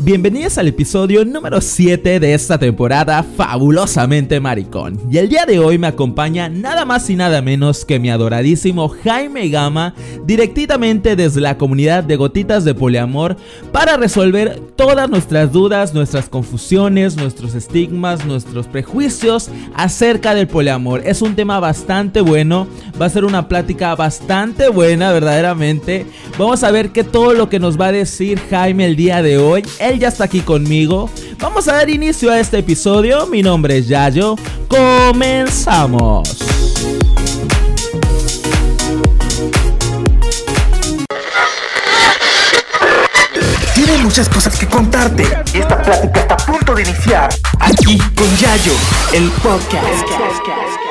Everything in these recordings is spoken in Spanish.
Bienvenidos al episodio número 7 de esta temporada fabulosamente maricón. Y el día de hoy me acompaña nada más y nada menos que mi adoradísimo Jaime Gama, directamente desde la comunidad de Gotitas de Poliamor, para resolver todas nuestras dudas, nuestras confusiones, nuestros estigmas, nuestros prejuicios acerca del poliamor. Es un tema bastante bueno, va a ser una plática bastante buena verdaderamente. Vamos a ver qué todo lo que nos va a decir Jaime el día de hoy él ya está aquí conmigo. Vamos a dar inicio a este episodio. Mi nombre es Yayo. Comenzamos. Tiene muchas cosas que contarte y esta plática está a punto de iniciar. Aquí con Yayo, el podcast.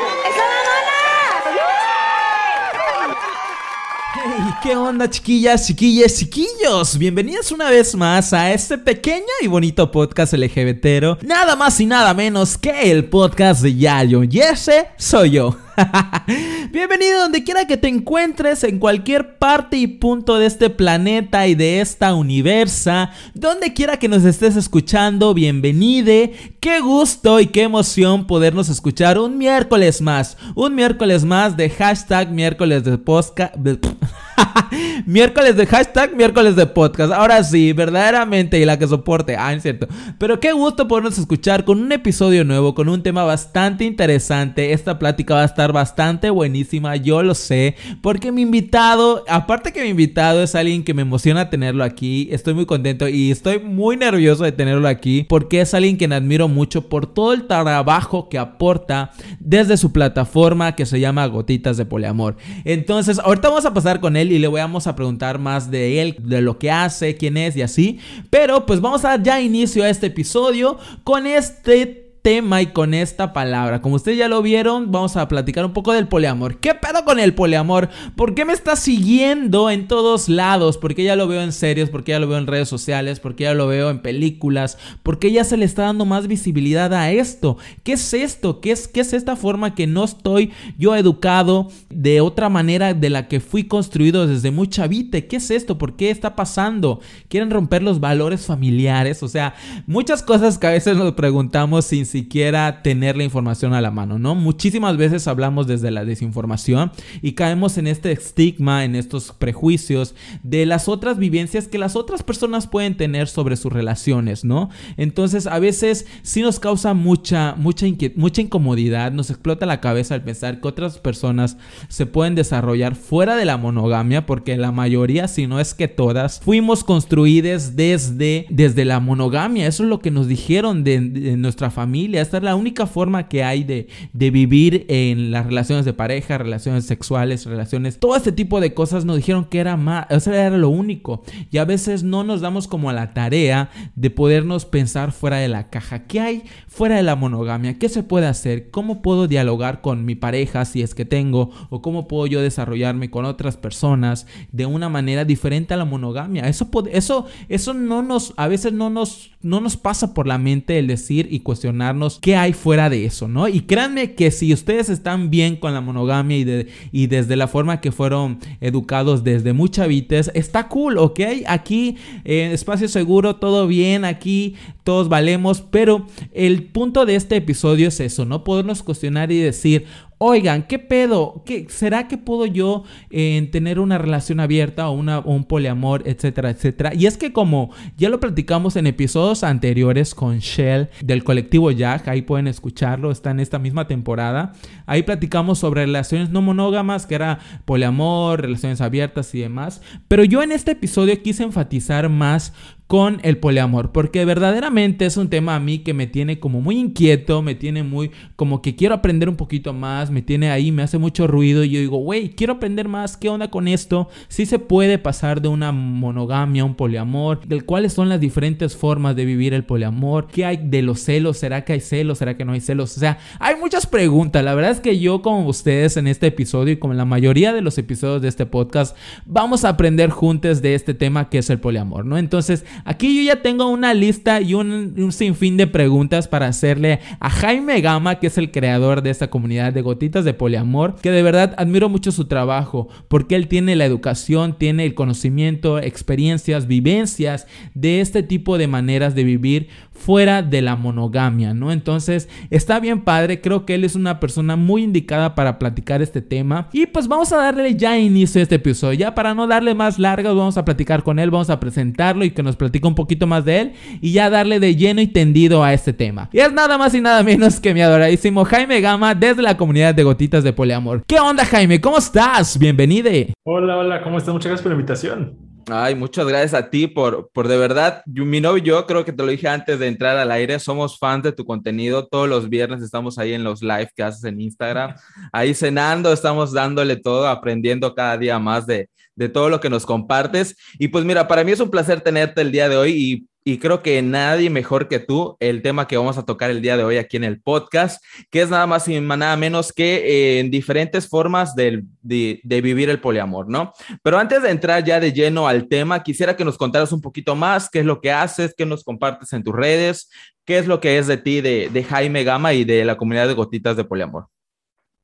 ¿Qué onda chiquillas, chiquillas, chiquillos? Bienvenidos una vez más a este pequeño y bonito podcast LGBTero. Nada más y nada menos que el podcast de Yayo. Y ese soy yo. Bienvenido donde quiera que te encuentres, en cualquier parte y punto de este planeta y de esta universa, donde quiera que nos estés escuchando, bienvenide. Qué gusto y qué emoción podernos escuchar un miércoles más, un miércoles más de hashtag miércoles de podcast. miércoles de hashtag, miércoles de podcast. Ahora sí, verdaderamente, y la que soporte. Ah, es cierto. Pero qué gusto podernos escuchar con un episodio nuevo, con un tema bastante interesante. Esta plática va a estar bastante buenísima, yo lo sé. Porque mi invitado, aparte que mi invitado es alguien que me emociona tenerlo aquí, estoy muy contento y estoy muy nervioso de tenerlo aquí. Porque es alguien que me admiro mucho por todo el trabajo que aporta desde su plataforma que se llama Gotitas de Poliamor. Entonces, ahorita vamos a pasar con él y le voy a preguntar más de él, de lo que hace, quién es y así. Pero pues vamos a dar ya inicio a este episodio con este tema y con esta palabra. Como ustedes ya lo vieron, vamos a platicar un poco del poliamor. ¿Qué pedo con el poliamor? ¿Por qué me está siguiendo en todos lados? ¿Por qué ya lo veo en series? ¿Por qué ya lo veo en redes sociales? ¿Por qué ya lo veo en películas? ¿Por qué ya se le está dando más visibilidad a esto? ¿Qué es esto? ¿Qué es, qué es esta forma que no estoy yo educado de otra manera de la que fui construido desde muy chavite? ¿Qué es esto? ¿Por qué está pasando? ¿Quieren romper los valores familiares? O sea, muchas cosas que a veces nos preguntamos sin siquiera tener la información a la mano, ¿no? Muchísimas veces hablamos desde la desinformación y caemos en este estigma, en estos prejuicios de las otras vivencias que las otras personas pueden tener sobre sus relaciones, ¿no? Entonces a veces sí nos causa mucha, mucha, mucha incomodidad, nos explota la cabeza al pensar que otras personas se pueden desarrollar fuera de la monogamia, porque la mayoría, si no es que todas, fuimos construidas desde, desde la monogamia, eso es lo que nos dijeron de, de nuestra familia esta es la única forma que hay de, vivir en las relaciones de pareja, relaciones sexuales, relaciones, todo este tipo de cosas nos dijeron que era más, eso era lo único. Y a veces no nos damos como a la tarea de podernos pensar fuera de la caja. ¿Qué hay fuera de la monogamia? ¿Qué se puede hacer? ¿Cómo puedo dialogar con mi pareja si es que tengo? ¿O cómo puedo yo desarrollarme con otras personas de una manera diferente a la monogamia? Eso, eso, eso no nos, a veces no nos, no nos pasa por la mente el decir y cuestionar qué hay fuera de eso, ¿no? Y créanme que si ustedes están bien con la monogamia y, de, y desde la forma que fueron educados desde muy chavites, está cool, ¿ok? Aquí en espacio seguro, todo bien, aquí todos valemos, pero el punto de este episodio es eso, ¿no? Podernos cuestionar y decir, Oigan, ¿qué pedo? ¿Qué, ¿Será que puedo yo eh, tener una relación abierta o, una, un poliamor, etcétera, etcétera? Y es que como ya lo platicamos en episodios anteriores con Shell del colectivo Jack, ahí pueden escucharlo, está en esta misma temporada. Ahí platicamos sobre relaciones no monógamas, que era poliamor, relaciones abiertas y demás. Pero yo en este episodio quise enfatizar más con el poliamor, porque verdaderamente es un tema a mí que me tiene como muy inquieto, me tiene muy como que quiero aprender un poquito más, me tiene ahí, me hace mucho ruido y yo digo, güey, quiero aprender más, ¿qué onda con esto? Si se puede pasar de una monogamia a un poliamor, cuáles son las diferentes formas de vivir el poliamor, qué hay de los celos, será que hay celos, será que no hay celos, o sea, hay muchas preguntas, la verdad es que yo como ustedes en este episodio y como en la mayoría de los episodios de este podcast, vamos a aprender juntos de este tema que es el poliamor, ¿no? Entonces, aquí yo ya tengo una lista y un, un sinfín de preguntas para hacerle a Jaime Gama, que es el creador de esta comunidad de gotitas de poliamor, que de verdad admiro mucho su trabajo, porque él tiene la educación, tiene el conocimiento, experiencias, vivencias de este tipo de maneras de vivir fuera de la monogamia, ¿no? Entonces, está bien padre, creo que él es una persona muy indicada para platicar este tema. Y pues vamos a darle ya inicio a este episodio. Ya para no darle más largas, vamos a platicar con él, vamos a presentarlo y que nos platique un poquito más de él y ya darle de lleno y tendido a este tema. Y es nada más y nada menos que mi adoradísimo Jaime Gama desde la comunidad de Gotitas de Poliamor. ¿Qué onda, Jaime? ¿Cómo estás? Bienvenido. Hola, hola, ¿cómo estás? Muchas gracias por la invitación. Ay, muchas gracias a ti por, por de verdad, mi novio y yo creo que te lo dije antes de entrar al aire, somos fans de tu contenido, todos los viernes estamos ahí en los live que haces en Instagram, ahí cenando, estamos dándole todo, aprendiendo cada día más de, de todo lo que nos compartes. Y pues mira, para mí es un placer tenerte el día de hoy y y creo que nadie mejor que tú el tema que vamos a tocar el día de hoy aquí en el podcast, que es nada más y nada menos que eh, en diferentes formas de, de, vivir el poliamor, ¿no? Pero antes de entrar ya de lleno al tema, quisiera que nos contaras un poquito más qué es lo que haces, qué nos compartes en tus redes, qué es lo que es de ti, de, de Jaime Gama y de la comunidad de gotitas de poliamor.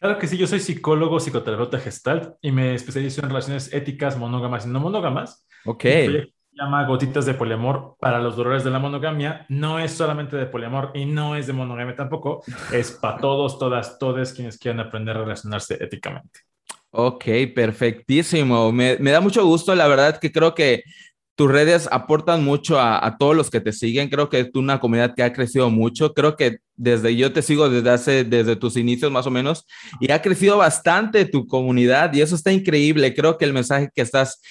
Claro que sí, yo soy psicólogo, psicoterapeuta gestalt y me especializo en relaciones éticas monógamas y no monógamas. Ok llama Gotitas de Poliamor para los dolores de la monogamia. No es solamente de poliamor y no es de monogamia tampoco. Es para todos, todas, todos quienes quieran aprender a relacionarse éticamente. Ok, perfectísimo. Me, me da mucho gusto. La verdad que creo que tus redes aportan mucho a, todos los que te siguen. Creo que es una comunidad que ha crecido mucho. Creo que desde yo te sigo desde hace, desde tus inicios más o menos, y ha crecido bastante tu comunidad y eso está increíble. Creo que el mensaje que estás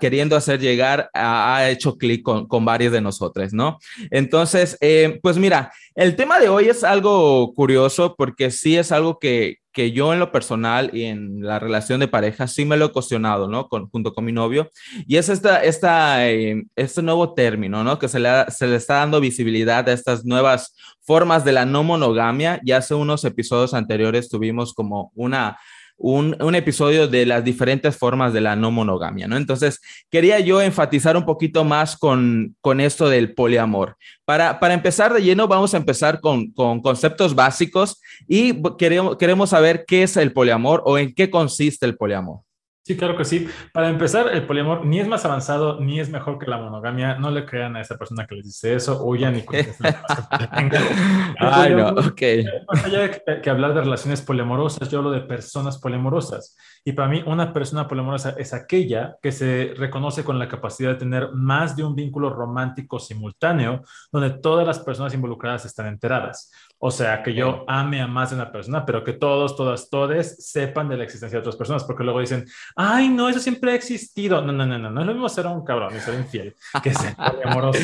queriendo hacer llegar ha, hecho clic con, con varios de nosotros, ¿no? Entonces, eh, pues mira, el tema de hoy es algo curioso porque sí es algo que, que yo en lo personal y en la relación de pareja sí me lo he cuestionado, ¿no? Con, junto con mi novio. Y es esta, esta, eh, este nuevo término, ¿no? Que se le, se le está dando visibilidad a estas nuevas formas de la no monogamia. Ya hace unos episodios anteriores tuvimos como una un, episodio de las diferentes formas de la no monogamia, ¿no? Entonces, quería yo enfatizar un poquito más con, con esto del poliamor. Para, para empezar de lleno, vamos a empezar con, con conceptos básicos y queremos, queremos saber qué es el poliamor o en qué consiste el poliamor. Sí, claro que sí. Para empezar, el poliamor ni es más avanzado ni es mejor que la monogamia. No le crean a esa persona que les dice eso, huyan y Ay, no, ok. Más allá de que, hablar de relaciones poliamorosas, yo hablo de personas poliamorosas. Y para mí, una persona poliamorosa es aquella que se reconoce con la capacidad de tener más de un vínculo romántico simultáneo, donde todas las personas involucradas están enteradas. O sea, que yo ame a más de una persona, pero que todos, todas, todes sepan de la existencia de otras personas, porque luego dicen, ay, no, eso siempre ha existido. No, no, no, no, no es lo mismo ser un cabrón y ser infiel que ser poliamoroso.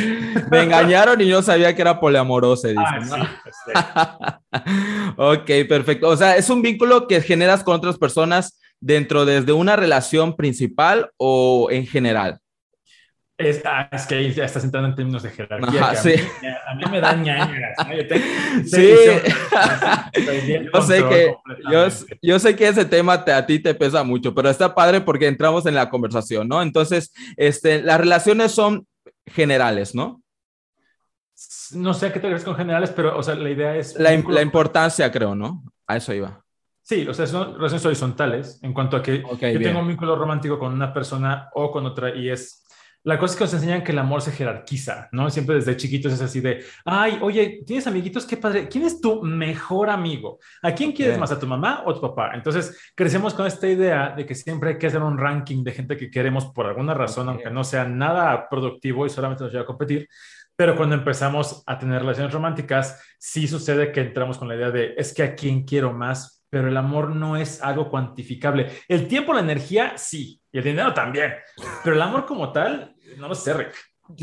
Me engañaron y yo sabía que era poliamoroso, dicen. Ah, sí, ok, perfecto. O sea, es un vínculo que generas con otras personas dentro desde una relación principal o en general. Es, ah, es, que ahí ya estás entrando en términos de jerarquía. sí. a, mí, me dan ñañas. sí. yo, sé que, yo, yo, sé que ese tema te, a ti te pesa mucho, pero está padre porque entramos en la conversación, ¿no? Entonces, este, las relaciones son generales, ¿no? No sé a qué te refieres con generales, pero, o sea, la idea es... La, la importancia, creo, ¿no? A eso iba. Sí, o sea, son relaciones horizontales en cuanto a que yo tengo un vínculo romántico con una persona o con otra y es la cosa es que nos enseñan que el amor se jerarquiza, ¿no? Siempre desde chiquitos es así de, ay, oye, ¿tienes amiguitos? Qué padre. ¿Quién es tu mejor amigo? ¿A quién quieres más? ¿A tu mamá o a tu papá? Entonces, crecemos con esta idea de que siempre hay que hacer un ranking de gente que queremos por alguna razón, aunque no sea nada productivo y solamente nos lleva a competir. Pero cuando empezamos a tener relaciones románticas, sí sucede que entramos con la idea de, es que a quién quiero más pero el amor no es algo cuantificable. El tiempo, la energía, sí, y el dinero también, pero el amor como tal, no lo sé, Rick.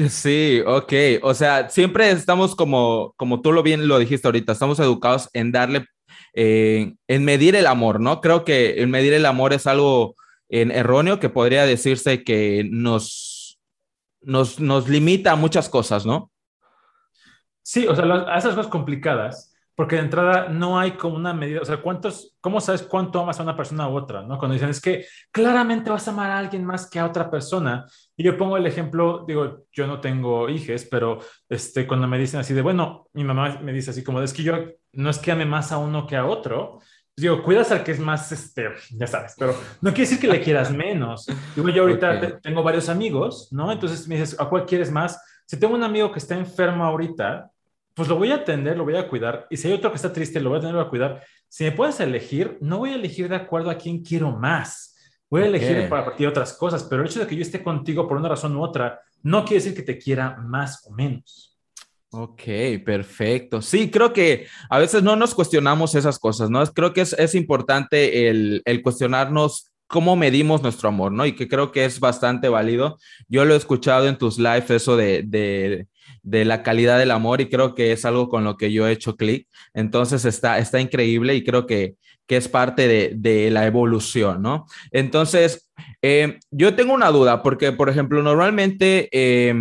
Sí, ok. O sea, siempre estamos como, como tú lo bien lo dijiste ahorita, estamos educados en darle, eh, en medir el amor, ¿no? Creo que el medir el amor es algo en erróneo que podría decirse que nos, nos, nos limita a muchas cosas, ¿no? Sí, o sea, a esas cosas complicadas porque de entrada no hay como una medida, o sea, ¿cuántos, ¿cómo sabes cuánto amas a una persona u otra? ¿no? Cuando dicen, es que claramente vas a amar a alguien más que a otra persona. Y yo pongo el ejemplo, digo, yo no tengo hijos, pero este, cuando me dicen así de, bueno, mi mamá me dice así como, es que yo no es que ame más a uno que a otro, digo, cuidas al que es más, este, ya sabes, pero no quiere decir que le quieras menos. Digo, yo ahorita tengo varios amigos, ¿no? Entonces me dices, ¿a cuál quieres más? Si tengo un amigo que está enfermo ahorita, pues lo voy a atender, lo voy a cuidar. Y si hay otro que está triste, lo voy a tener a cuidar. Si me puedes elegir, no voy a elegir de acuerdo a quién quiero más. Voy a elegir para partir otras cosas, pero el hecho de que yo esté contigo por una razón u otra, no quiere decir que te quiera más o menos. Ok, perfecto. Sí, creo que a veces no nos cuestionamos esas cosas, ¿no? Creo que es, es importante el, el cuestionarnos cómo medimos nuestro amor, ¿no? Y que creo que es bastante válido. Yo lo he escuchado en tus lives, eso de, de, de la calidad del amor y creo que es algo con lo que yo he hecho clic. Entonces está, está increíble y creo que, que es parte de, de, la evolución, ¿no? Entonces, eh, yo tengo una duda porque, por ejemplo, normalmente, eh,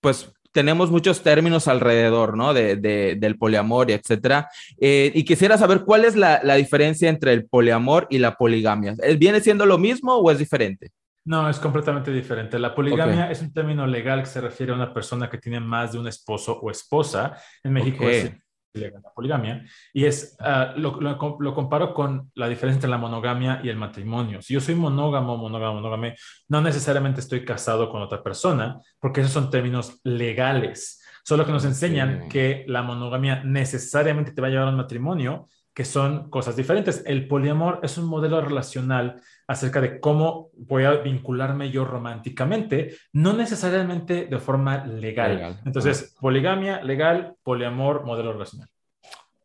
pues tenemos muchos términos alrededor, ¿no? De, de, del poliamor etcétera. Eh, y quisiera saber cuál es la, la, diferencia entre el poliamor y la poligamia. ¿Viene siendo lo mismo o es diferente? No, es completamente diferente. La poligamia es un término legal que se refiere a una persona que tiene más de un esposo o esposa. En México es la poligamia. Y es, uh, lo, lo, lo, comparo con la diferencia entre la monogamia y el matrimonio. Si yo soy monógamo, monógamo, monógame, no necesariamente estoy casado con otra persona, porque esos son términos legales. Solo que nos enseñan que la monogamia necesariamente te va a llevar a un matrimonio, que son cosas diferentes. El poliamor es un modelo relacional acerca de cómo voy a vincularme yo románticamente, no necesariamente de forma legal. Entonces, poligamia, legal, poliamor, modelo relacional.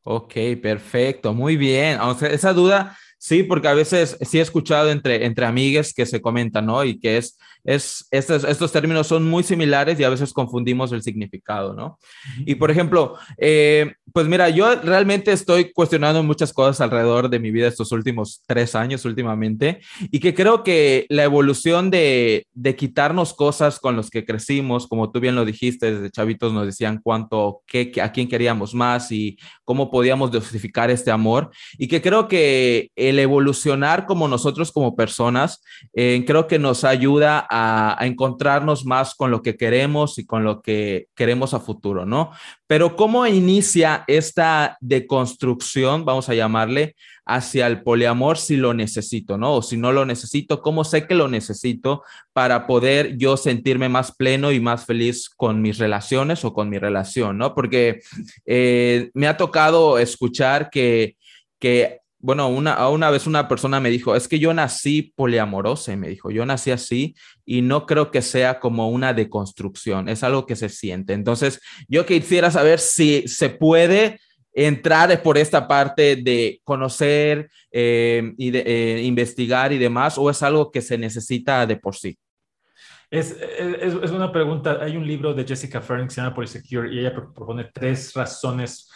Ok, perfecto, muy bien. O sea, esa duda, sí, porque a veces sí he escuchado entre, entre amigas que se comentan, ¿no? Y que es es, estos, estos términos son muy similares y a veces confundimos el significado, ¿no? Y por ejemplo, eh, pues mira, yo realmente estoy cuestionando muchas cosas alrededor de mi vida estos últimos tres años últimamente y que creo que la evolución de, de quitarnos cosas con los que crecimos, como tú bien lo dijiste, desde chavitos nos decían cuánto, qué, a quién queríamos más y cómo podíamos justificar este amor y que creo que el evolucionar como nosotros como personas, eh, creo que nos ayuda a, encontrarnos más con lo que queremos y con lo que queremos a futuro, ¿no? Pero ¿cómo inicia esta deconstrucción, vamos a llamarle, hacia el poliamor si lo necesito, ¿no? O si no lo necesito, ¿cómo sé que lo necesito para poder yo sentirme más pleno y más feliz con mis relaciones o con mi relación, ¿no? Porque eh, me ha tocado escuchar que, que bueno, una, una vez una persona me dijo, es que yo nací poliamorosa, y me dijo, yo nací así y no creo que sea como una deconstrucción, es algo que se siente. Entonces, yo quisiera saber si se puede entrar por esta parte de conocer eh, y de eh, investigar y demás, o es algo que se necesita de por sí. Es, es, es, una pregunta. Hay un libro de Jessica Fern que se llama Polysecure y ella propone tres razones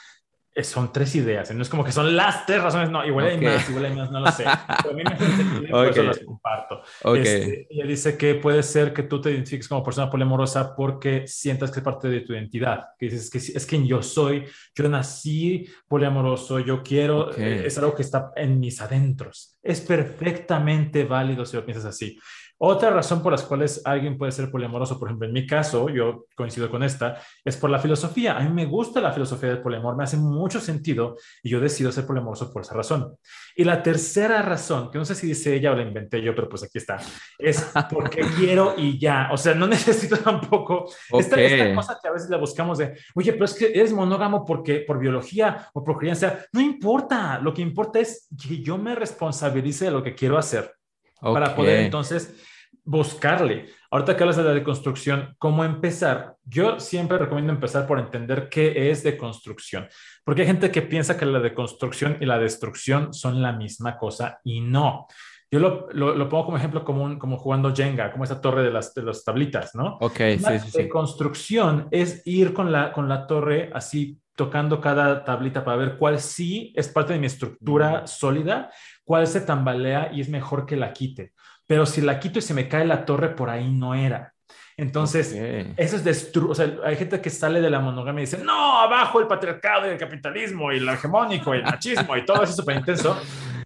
son tres ideas. No es como que son las tres razones. No, igual hay más, igual hay más, no lo sé. Pero a mí me sentido por eso las comparto. Este, ella dice que puede ser que tú te identifiques como persona poliamorosa porque sientas que es parte de tu identidad. Que dices que es quien yo soy. Yo nací poliamoroso. Yo quiero. Eh, es algo que está en mis adentros. Es perfectamente válido si lo piensas así. Otra razón por las cuales alguien puede ser poliamoroso, por ejemplo, en mi caso, yo coincido con esta, es por la filosofía. A mí me gusta la filosofía del poliamor, me hace mucho sentido y yo decido ser poliamoroso por esa razón. Y la tercera razón, que no sé si dice ella o la inventé yo, pero pues aquí está, es porque quiero y ya. O sea, no necesito tampoco esta, esta, cosa que a veces la buscamos de, oye, pero es que eres monógamo porque por biología o por crianza. No importa, lo que importa es que yo me responsabilice de lo que quiero hacer. Para poder entonces buscarle. Ahorita que hablas de la deconstrucción, ¿cómo empezar? Yo siempre recomiendo empezar por entender qué es deconstrucción, porque hay gente que piensa que la deconstrucción y la destrucción son la misma cosa y no. Yo lo, lo, pongo como ejemplo como, como jugando Jenga, como esa torre de las, de las tablitas, ¿no? Ok, la sí, deconstrucción es ir con la, con la torre así tocando cada tablita para ver cuál sí es parte de mi estructura sólida, cuál se tambalea y es mejor que la quite. Pero si la quito y se me cae la torre, por ahí no era. Entonces, eso es destru o sea, hay gente que sale de la monogamia y dice, no, abajo el patriarcado y el capitalismo y el hegemónico y el machismo y todo eso súper intenso.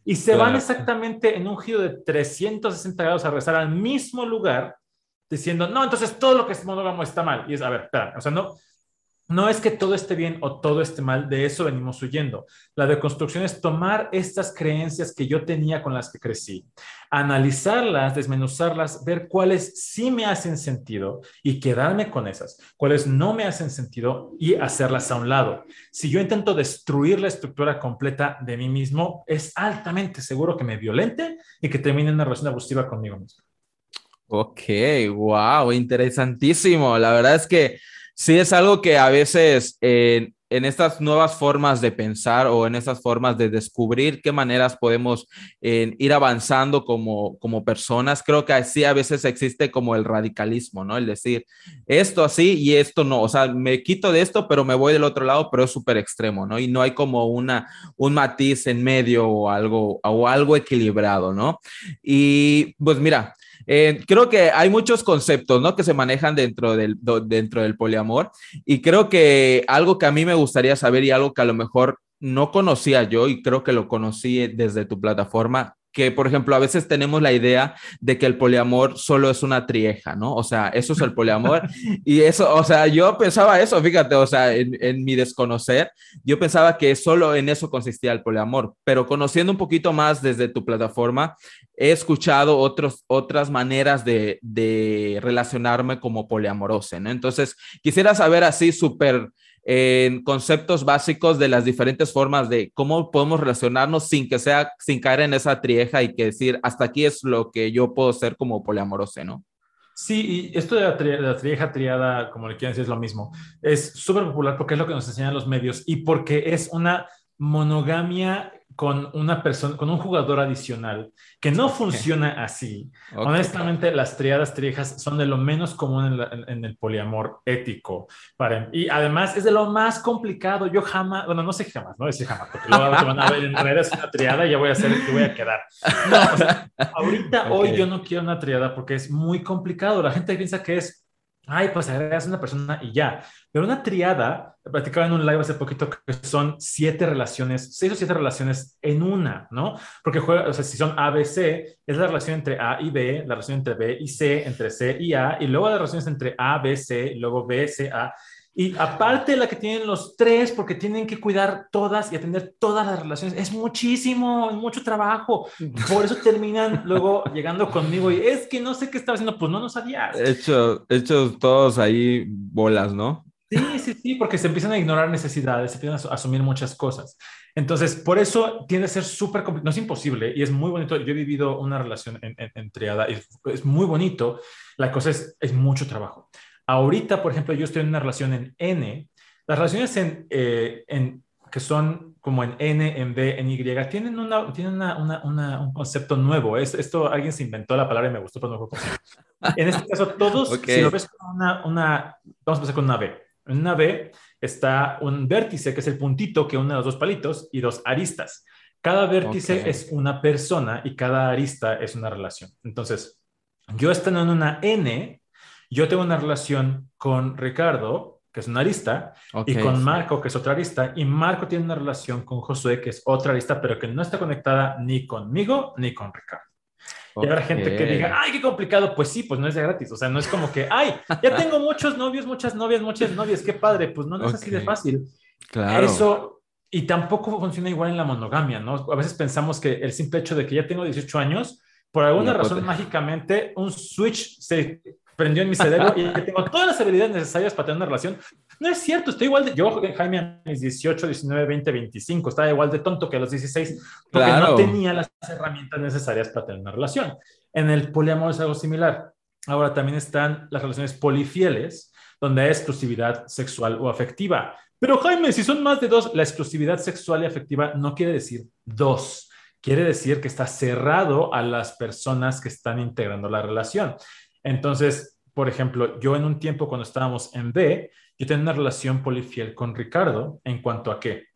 Y se van exactamente en un giro de 360 grados a regresar al mismo lugar diciendo, no, entonces todo lo que es monógamo está mal. Y es, a ver, espera, o sea, no, no es que todo esté bien o todo esté mal, de eso venimos huyendo. La deconstrucción es tomar estas creencias que yo tenía con las que crecí, analizarlas, desmenuzarlas, ver cuáles sí me hacen sentido y quedarme con esas, cuáles no me hacen sentido y hacerlas a un lado. Si yo intento destruir la estructura completa de mí mismo, es altamente seguro que me violente y que termine en una relación abusiva conmigo mismo. Ok, wow, interesantísimo. La verdad es que sí es algo que a veces en estas nuevas formas de pensar o en estas formas de descubrir qué maneras podemos ir avanzando como, como personas, creo que así a veces existe como el radicalismo, ¿no? El decir esto así y esto no, o sea, me quito de esto, pero me voy del otro lado, pero es súper extremo, ¿no? Y no hay como una, un matiz en medio o algo, o algo equilibrado, ¿no? Y pues mira, eh, creo que hay muchos conceptos, ¿no? Que se manejan dentro del, dentro del poliamor y creo que algo que a mí me gustaría saber y algo que a lo mejor no conocía yo y creo que lo conocí desde tu plataforma que, por ejemplo, a veces tenemos la idea de que el poliamor solo es una trieja, ¿no? O sea, eso es el poliamor. y eso, o sea, yo pensaba eso, fíjate, o sea, en, en, mi desconocer, yo pensaba que solo en eso consistía el poliamor, pero conociendo un poquito más desde tu plataforma, he escuchado otros, otras maneras de, de relacionarme como poliamoroso, ¿no? Entonces, quisiera saber así súper en conceptos básicos de las diferentes formas de cómo podemos relacionarnos sin que sea, sin caer en esa trieja y que decir, hasta aquí es lo que yo puedo ser como poliamoroso, ¿no? Sí, y esto de la, la trieja triada, como le quieran decir, es lo mismo. Es súper popular porque es lo que nos enseñan los medios y porque es una monogamia con una persona, con un jugador adicional que no funciona así. Honestamente, las triadas triejas son de lo menos común en, el poliamor ético. Para, y además es de lo más complicado. Yo jamás, bueno, no sé jamás, no sé jamás, porque luego te van a ver en redes una triada y ya voy a hacer que voy a quedar. No, ahorita, hoy yo no quiero una triada porque es muy complicado. La gente piensa que es ay, pues agregas una persona y ya. Pero una triada, platicaba en un live hace poquito que son siete relaciones, seis o siete relaciones en una, ¿no? Porque juega, o sea, si son A, B, C, es la relación entre A y B, la relación entre B y C, entre C y A, y luego las relaciones entre A, B, C, luego B, C, A. Y aparte la que tienen los tres, porque tienen que cuidar todas y atender todas las relaciones, es muchísimo, mucho trabajo. Por eso terminan luego llegando conmigo y es que no sé qué estaba haciendo, pues no, no sabías. Hecho, hechos todos ahí bolas, ¿no? Sí, sí, sí, porque se empiezan a ignorar necesidades, se empiezan a asumir muchas cosas. Entonces, por eso tiende a ser súper complicado, no es imposible y es muy bonito. Yo he vivido una relación en, en, triada y es muy bonito. La cosa es, es mucho trabajo. Ahorita, por ejemplo, yo estoy en una relación en N. Las relaciones en, eh, en que son como en N, en B, en Y, tienen, una, tienen una, una, un concepto nuevo. Es, esto alguien se inventó la palabra y me gustó, pero no En este caso, todos, si lo ves con una, una, vamos a empezar con una B. En una B está un vértice, que es el puntito que une los dos palitos, y dos aristas. Cada vértice es una persona y cada arista es una relación. Entonces, yo estando en una N, yo tengo una relación con Ricardo, que es una arista, y con Marco, que es otra arista, y Marco tiene una relación con Josué, que es otra arista, pero que no está conectada ni conmigo ni con Ricardo. Y habrá gente que diga, ay, qué complicado. Pues sí, pues no es de gratis. O sea, no es como que, ay, ya tengo muchos novios, muchas novias, muchas novias, qué padre. Pues no, no es así de fácil. Claro. Eso, y tampoco funciona igual en la monogamia, ¿no? A veces pensamos que el simple hecho de que ya tengo 18 años, por alguna razón, mágicamente, un switch se prendió en mi cerebro y tengo todas las habilidades necesarias para tener una relación. No es cierto, estoy igual de. Yo, Jaime, a mis 18, 19, 20, 25, estaba igual de tonto que a los 16, porque no tenía las herramientas necesarias para tener una relación. En el poliamor es algo similar. Ahora también están las relaciones polifieles, donde hay exclusividad sexual o afectiva. Pero Jaime, si son más de dos, la exclusividad sexual y afectiva no quiere decir dos. Quiere decir que está cerrado a las personas que están integrando la relación. Entonces, por ejemplo, yo en un tiempo cuando estábamos en B, yo tenía una relación polifiel con Ricardo en cuanto a que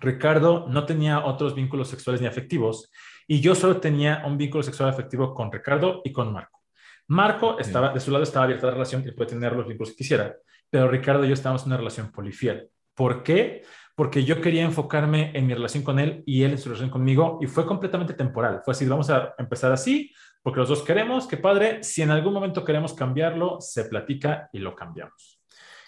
Ricardo no tenía otros vínculos sexuales ni afectivos y yo solo tenía un vínculo sexual afectivo con Ricardo y con Marco. Marco estaba, de su lado estaba abierta la relación, y puede tener los vínculos que quisiera, pero Ricardo y yo estábamos en una relación polifiel. ¿Por qué? Porque yo quería enfocarme en mi relación con él y él en su relación conmigo y fue completamente temporal. Fue así, vamos a empezar así, porque los dos queremos, qué padre, si en algún momento queremos cambiarlo, se platica y lo cambiamos.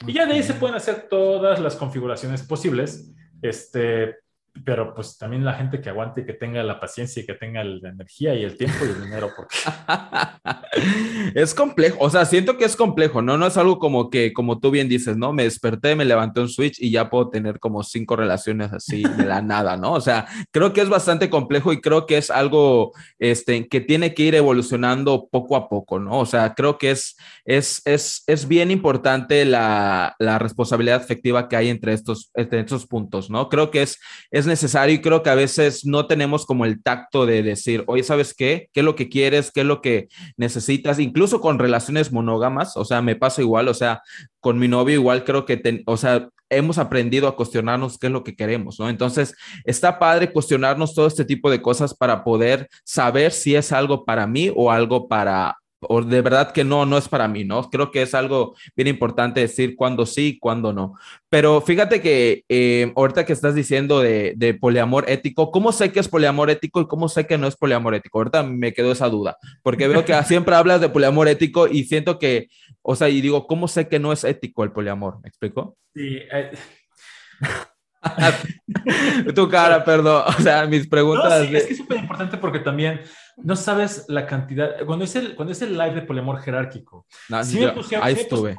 Y ya de ahí se pueden hacer todas las configuraciones posibles, este, pero pues también la gente que aguante y que tenga la paciencia y que tenga la energía y el tiempo y el dinero. Porque... es complejo, o sea, siento que es complejo, ¿no? No es algo como que, como tú bien dices, ¿no? Me desperté, me levanté un switch y ya puedo tener como cinco relaciones así de la nada, ¿no? O sea, creo que es bastante complejo y creo que es algo este, que tiene que ir evolucionando poco a poco, ¿no? O sea, creo que es, es, es, es bien importante la, la responsabilidad efectiva que hay entre estos, entre estos puntos, ¿no? Creo que es, es necesario y creo que a veces no tenemos como el tacto de decir, oye, ¿sabes qué? ¿Qué es lo que quieres? ¿Qué es lo que necesitas? Incluso con relaciones monógamas, o sea, me pasa igual, o sea, con mi novio igual creo que, o sea, hemos aprendido a cuestionarnos qué es lo que queremos, ¿no? Entonces, está padre cuestionarnos todo este tipo de cosas para poder saber si es algo para mí o algo para o de verdad que no, no es para mí, ¿no? Creo que es algo bien importante decir cuándo sí, cuándo no. Pero fíjate que eh, ahorita que estás diciendo de, de, poliamor ético, ¿cómo sé que es poliamor ético y cómo sé que no es poliamor ético? Ahorita me quedó esa duda, porque veo que siempre hablas de poliamor ético y siento que, o sea, y digo, ¿cómo sé que no es ético el poliamor? ¿Me explico? Sí. Eh... tu cara, perdón. O sea, mis preguntas. Es que es súper importante porque también no sabes la cantidad. Cuando es el, cuando es el live de poliamor jerárquico, sí me ahí estuve.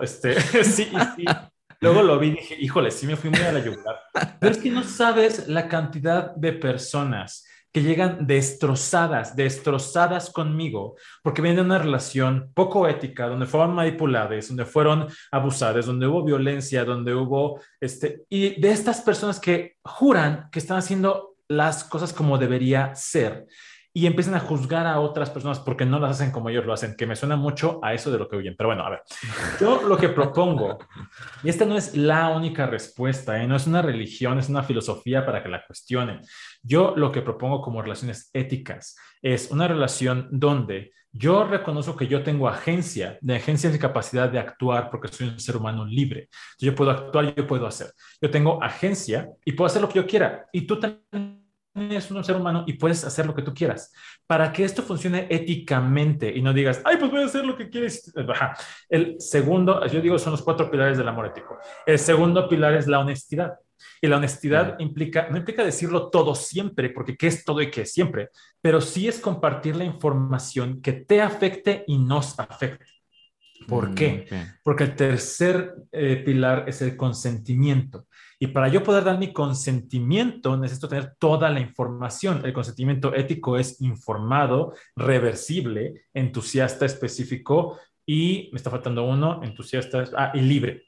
este, sí, sí. Luego lo vi y dije, híjole, sí me fui muy a la yugular. Pero es que no sabes la cantidad de personas que llegan destrozadas, destrozadas conmigo, porque vienen de una relación poco ética, donde fueron manipuladas, donde fueron abusadas, donde hubo violencia, donde hubo, este, y de estas personas que juran que están haciendo las cosas como debería ser y empiezan a juzgar a otras personas porque no las hacen como ellos lo hacen, que me suena mucho a eso de lo que oyen. Pero bueno, a ver, yo lo que propongo, y esta no es la única respuesta, ¿eh? no es una religión, es una filosofía para que la cuestionen. Yo lo que propongo como relaciones éticas es una relación donde yo reconozco que yo tengo agencia, de agencia de capacidad de actuar porque soy un ser humano libre. Yo puedo actuar, yo puedo hacer. Yo tengo agencia y puedo hacer lo que yo quiera. Y tú también es un ser humano y puedes hacer lo que tú quieras. Para que esto funcione éticamente y no digas, ay, pues voy a hacer lo que quieres. El segundo, yo digo, son los cuatro pilares del amor ético. El segundo pilar es la honestidad. Y la honestidad implica, no implica decirlo todo siempre, porque qué es todo y qué es siempre, pero sí es compartir la información que te afecte y nos afecte. ¿Por mm, qué? Porque el tercer eh, pilar es el consentimiento. Y para yo poder dar mi consentimiento, necesito tener toda la información. El consentimiento ético es informado, reversible, entusiasta específico y me está faltando uno, entusiasta ah, y libre.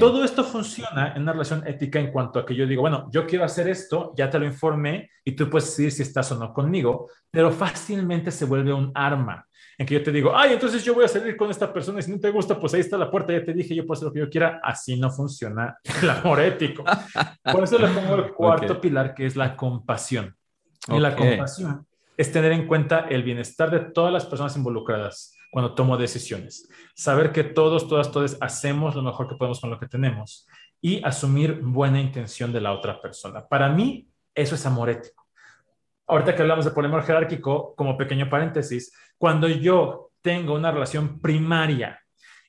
Todo esto funciona en una relación ética en cuanto a que yo digo, bueno, yo quiero hacer esto, ya te lo informé y tú puedes decidir si estás o no conmigo, pero fácilmente se vuelve un arma en que yo te digo, ay, entonces yo voy a salir con esta persona y si no te gusta, pues ahí está la puerta, ya te dije, yo puedo hacer lo que yo quiera. Así no funciona el amor ético. Por eso le pongo el cuarto pilar, que es la compasión. Y la compasión es tener en cuenta el bienestar de todas las personas involucradas cuando tomo decisiones. Saber que todos, todas, todos hacemos lo mejor que podemos con lo que tenemos y asumir buena intención de la otra persona. Para mí, eso es amor ético ahorita que hablamos de poliamor jerárquico, como pequeño paréntesis, cuando yo tengo una relación primaria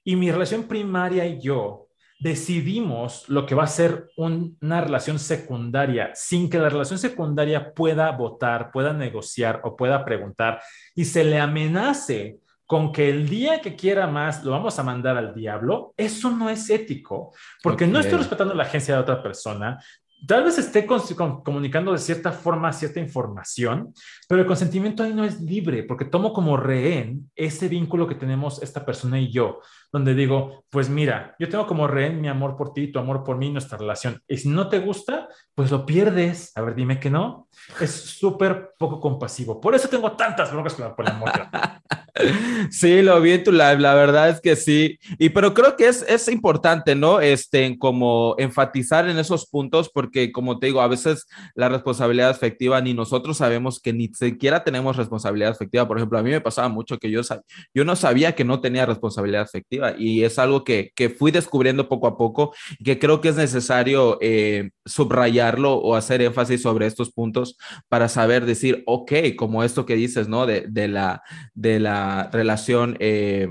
y mi relación primaria y yo decidimos lo que va a ser una relación secundaria sin que la relación secundaria pueda votar, pueda negociar o pueda preguntar y se le amenace con que el día que quiera más lo vamos a mandar al diablo, eso no es ético, porque no estoy respetando la agencia de otra persona, tal vez esté comunicando de cierta forma cierta información, pero el consentimiento ahí no es libre, porque tomo como rehén ese vínculo que tenemos esta persona y yo, donde digo, pues mira, yo tengo como rehén mi amor por ti, tu amor por mí, nuestra relación. Y si no te gusta, pues lo pierdes. A ver, dime que no. Es súper poco compasivo. Por eso tengo tantas broncas con el amor. Sí, lo vi en tu live, la verdad es que sí. Y pero creo que es, es importante, ¿no? Este, como enfatizar en esos puntos, porque como te digo, a veces la responsabilidad afectiva ni nosotros sabemos que ni siquiera tenemos responsabilidad afectiva. Por ejemplo, a mí me pasaba mucho que yo, yo no sabía que no tenía responsabilidad afectiva y es algo que, que fui descubriendo poco a poco que creo que es necesario eh, subrayarlo o hacer énfasis sobre estos puntos para saber decir, ok, como esto que dices, ¿no? De, de la, de la relación eh,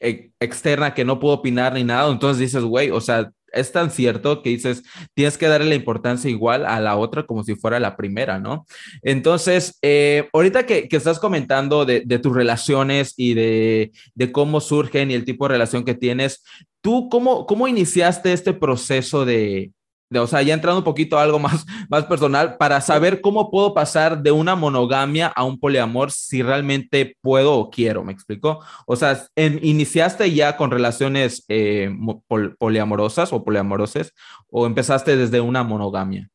e, externa que no puedo opinar ni nada, entonces dices, güey, o sea, es tan cierto que dices, tienes que darle la importancia igual a la otra como si fuera la primera, ¿no? Entonces, eh, ahorita que, estás comentando de, de tus relaciones y de, de, cómo surgen y el tipo de relación que tienes, ¿tú cómo, cómo iniciaste este proceso de, o sea, ya entrando un poquito a algo más, más personal, para saber cómo puedo pasar de una monogamia a un poliamor si realmente puedo o quiero, ¿me explico? O sea, ¿iniciaste ya con relaciones eh, poliamorosas o poliamoroses o empezaste desde una monogamia?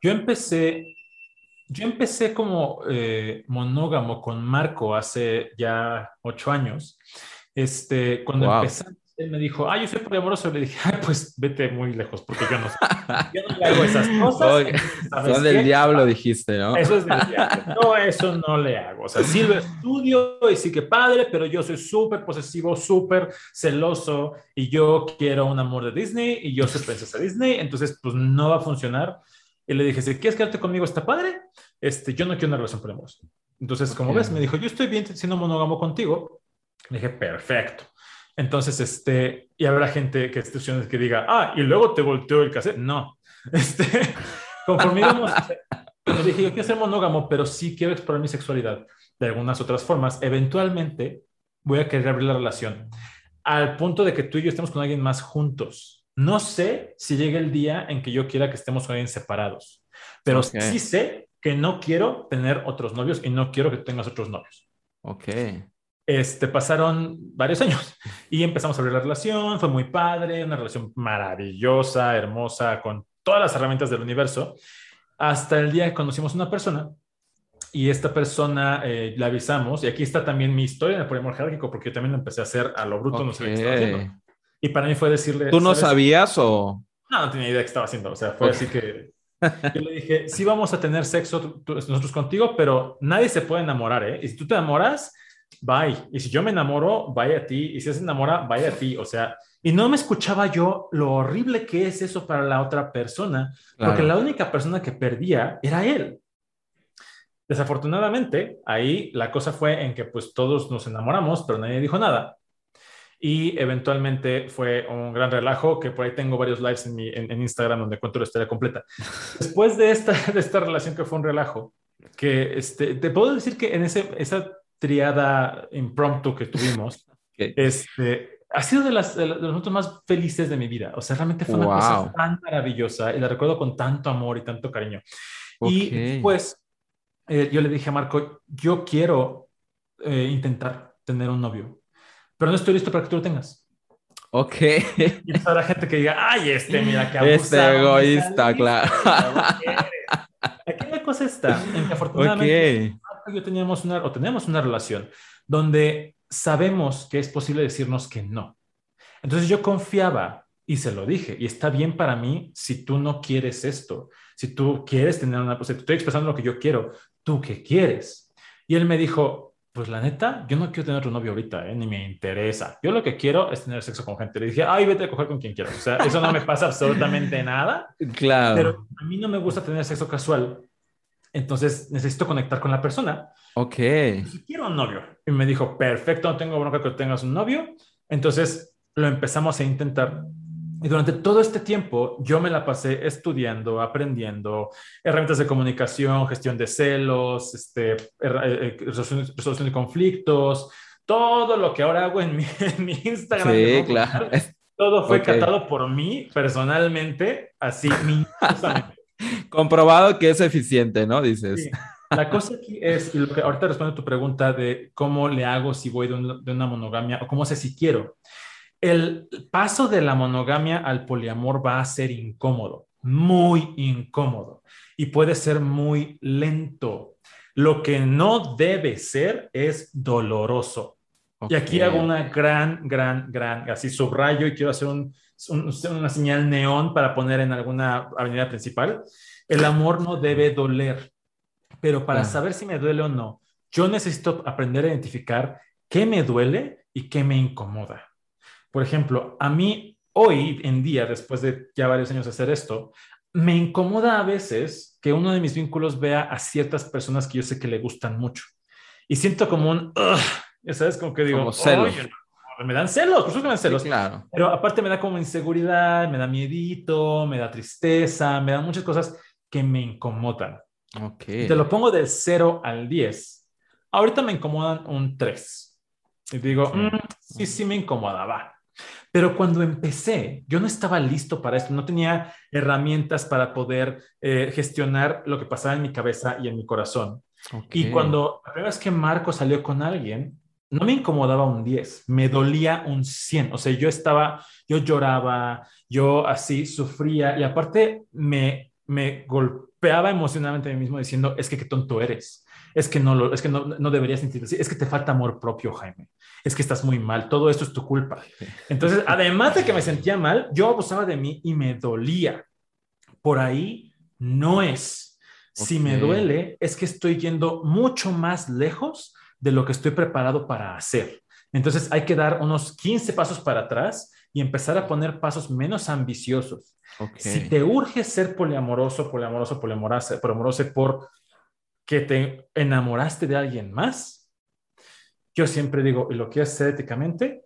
Yo empecé, yo empecé como eh, monógamo con Marco hace ya ocho años. Este, cuando empecé él me dijo, ah, yo soy poliamoroso. Le dije, pues vete muy lejos, porque yo no sé. Yo no le hago esas cosas. Son del diablo, dijiste, ¿no? Eso es del diablo. No, eso no le hago. O sea, sí lo estudio y sí que padre, pero yo soy súper posesivo, súper celoso y yo quiero un amor de Disney y yo soy princesa Disney, entonces, pues no va a funcionar. Y le dije, si quieres quedarte conmigo, está padre. Este, yo no quiero una relación poliamorosa. Entonces, como ves, me dijo, yo estoy bien siendo monógamo contigo. Le dije, perfecto. Entonces, este, y habrá gente que instituciones que diga, ah, y luego te volteó el cassette. No, este, conforme íbamos, dije, yo quiero ser monógamo, pero sí quiero explorar mi sexualidad de algunas otras formas, eventualmente voy a querer abrir la relación al punto de que tú y yo estemos con alguien más juntos. No sé si llega el día en que yo quiera que estemos con alguien separados, pero sí sé que no quiero tener otros novios y no quiero que tengas otros novios. Ok este, pasaron varios años y empezamos a abrir la relación, fue muy padre, una relación maravillosa, hermosa, con todas las herramientas del universo, hasta el día que conocimos una persona y esta persona eh, la avisamos, y aquí está también mi historia en el poliamor jerárquico, porque yo también lo empecé a hacer a lo bruto, no sé qué estaba haciendo. Y para mí fue decirle... ¿Tú no sabías o...? No, no tenía idea de qué estaba haciendo, o sea, fue así que... Yo le dije, sí vamos a tener sexo nosotros contigo, pero nadie se puede enamorar, ¿eh? Y si tú te enamoras, bye. Y si yo me enamoro, vaya a ti. Y si se enamora, vaya a ti. O sea, y no me escuchaba yo lo horrible que es eso para la otra persona, porque la única persona que perdía era él. Desafortunadamente, ahí la cosa fue en que pues todos nos enamoramos, pero nadie dijo nada. Y eventualmente fue un gran relajo, que por ahí tengo varios lives en, mi, en, Instagram donde cuento la historia completa. Después de esta, de esta relación que fue un relajo, que este, te puedo decir que en ese, esa triada impromptu que tuvimos, este, ha sido de, las, de, los momentos más felices de mi vida. O sea, realmente fue una cosa tan maravillosa y la recuerdo con tanto amor y tanto cariño. Y pues yo le dije a Marco, yo quiero eh, intentar tener un novio, pero no estoy listo para que tú lo tengas. Ok. Y habrá gente que diga, ay, este, mira que Este egoísta, claro. Cosa está en que afortunadamente yo teníamos una, o tenemos una relación donde sabemos que es posible decirnos que no. Entonces yo confiaba y se lo dije, y está bien para mí si tú no quieres esto, si tú quieres tener una, pues, estoy expresando lo que yo quiero, ¿tú qué quieres? Y él me dijo, pues la neta, yo no quiero tener otro novio ahorita, ¿eh? ni me interesa. Yo lo que quiero es tener sexo con gente. Le dije, ay, vete a coger con quien quieras. O sea, eso no me pasa absolutamente nada. Claro. Pero a mí no me gusta tener sexo casual entonces necesito conectar con la persona. Ok. Si quiero un novio. Y me dijo, perfecto, no tengo bronca que tengas un novio. Entonces lo empezamos a intentar. Y durante todo este tiempo yo me la pasé estudiando, aprendiendo herramientas de comunicación, gestión de celos, este, eh, eh, resolución, de conflictos, todo lo que ahora hago en mi, Instagram. Sí, claro. Todo fue catado por mí personalmente, así minuciosamente. Comprobado que es eficiente, ¿no? Dices. La cosa aquí es, y lo que ahorita respondo a tu pregunta de cómo le hago si voy de, una monogamia o cómo sé si quiero. El paso de la monogamia al poliamor va a ser incómodo, muy incómodo y puede ser muy lento. Lo que no debe ser es doloroso. Y aquí hago una gran, gran, gran, así subrayo y quiero hacer un, una señal neón para poner en alguna avenida principal. El amor no debe doler, pero para saber si me duele o no, yo necesito aprender a identificar qué me duele y qué me incomoda. Por ejemplo, a mí hoy en día, después de ya varios años de hacer esto, me incomoda a veces que uno de mis vínculos vea a ciertas personas que yo sé que le gustan mucho. Y siento como un, ya sabes, como que digo, como celos. Me dan celos, por supuesto me dan celos. claro. Pero aparte me da como inseguridad, me da miedito, me da tristeza, me dan muchas cosas que me incomodan. Okay. Te lo pongo del 0 al 10. Ahorita me incomodan un 3. Y digo, sí, mm, sí, sí me incomoda, va. Pero cuando empecé, yo no estaba listo para esto, no tenía herramientas para poder eh, gestionar lo que pasaba en mi cabeza y en mi corazón. Y cuando la primera vez que Marco salió con alguien, no me incomodaba un 10, me dolía un 100. O sea, yo estaba, yo lloraba, yo así sufría y aparte me, me golpeaba emocionalmente a mí mismo diciendo, es que qué tonto eres es que no, lo, es que no, no deberías sentirte así, es que te falta amor propio, Jaime, es que estás muy mal, todo esto es tu culpa. Entonces, además de que me sentía mal, yo abusaba de mí y me dolía. Por ahí no es. Si me duele, es que estoy yendo mucho más lejos de lo que estoy preparado para hacer. Entonces hay que dar unos 15 pasos para atrás y empezar a poner pasos menos ambiciosos. Si te urge ser poliamoroso, poliamoroso, poliamoroso, poliamoroso por que te enamoraste de alguien más, yo siempre digo, y lo quieres hacer éticamente,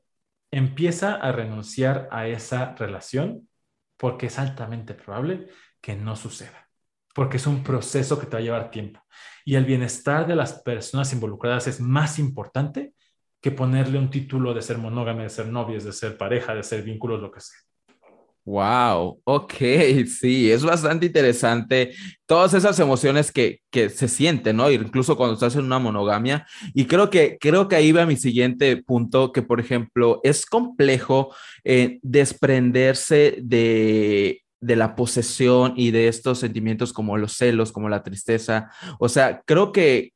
empieza a renunciar a esa relación porque es altamente probable que no suceda, porque es un proceso que te va a llevar tiempo. Y el bienestar de las personas involucradas es más importante que ponerle un título de ser monógame, de ser novios, de ser pareja, de ser vínculos, lo que sea. Wow, ok, sí, es bastante interesante todas esas emociones que, que se sienten, ¿no? Incluso cuando estás en una monogamia. Y creo que, creo que ahí va mi siguiente punto, que por ejemplo, es complejo eh, desprenderse de, de la posesión y de estos sentimientos como los celos, como la tristeza. O sea, creo que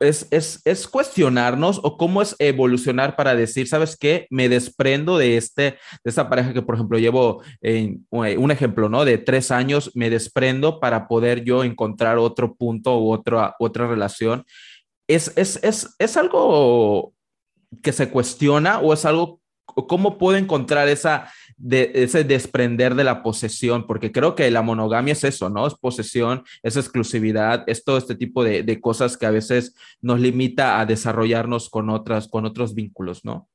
es, es, es, cuestionarnos o cómo es evolucionar para decir, ¿sabes qué? Me desprendo de, este, de esta pareja que, por ejemplo, llevo eh, un ejemplo, ¿no? De tres años, me desprendo para poder yo encontrar otro punto u otra, otra relación. ¿Es, es, es, es algo que se cuestiona o es algo, cómo puedo encontrar esa, de ese desprender de la posesión, porque creo que la monogamia es eso, ¿no? Es posesión, es exclusividad, es todo este tipo de, de cosas que a veces nos limita a desarrollarnos con, otras, con otros vínculos, ¿no?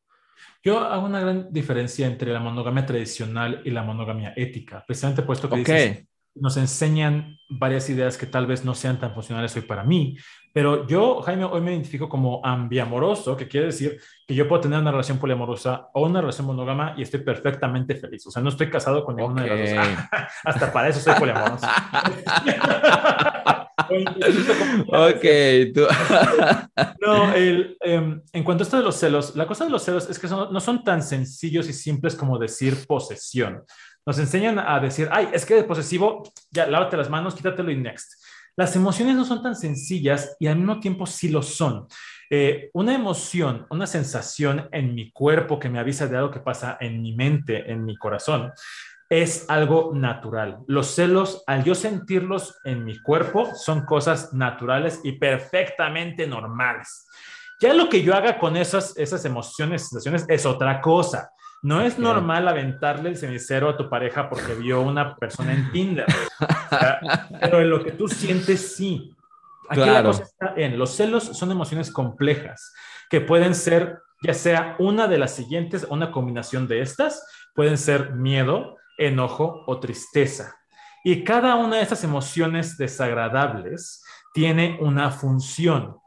Yo hago una gran diferencia entre la monogamia tradicional y la monogamia ética, precisamente puesto que okay nos enseñan varias ideas que tal vez no sean tan funcionales hoy para mí, pero yo, Jaime, hoy me identifico como ambiamoroso, que quiere decir que yo puedo tener una relación poliamorosa o una relación monógama y estoy perfectamente feliz. O sea, no estoy casado con ninguna de las dos. Hasta para eso soy poliamoroso. ok, tú. no, el, em, en cuanto a esto de los celos, la cosa de los celos es que no son tan sencillos y simples como decir posesión. Nos enseñan a decir, ay, es que de posesivo, ya lávate las manos, quítatelo y next. Las emociones no son tan sencillas y al mismo tiempo sí lo son. Eh, una emoción, una sensación en mi cuerpo que me avisa de algo que pasa en mi mente, en mi corazón, es algo natural. Los celos, al yo sentirlos en mi cuerpo, son cosas naturales y perfectamente normales. Ya lo que yo haga con esas, esas emociones, sensaciones, es otra cosa. No es normal aventarle el cenicero a tu pareja porque vio una persona en Tinder. pero en lo que tú sientes, sí. Aquí la cosa está en los celos son emociones complejas que pueden ser ya sea una de las siguientes, una combinación de estas, pueden ser miedo, enojo o tristeza. Y cada una de estas emociones desagradables tiene una función.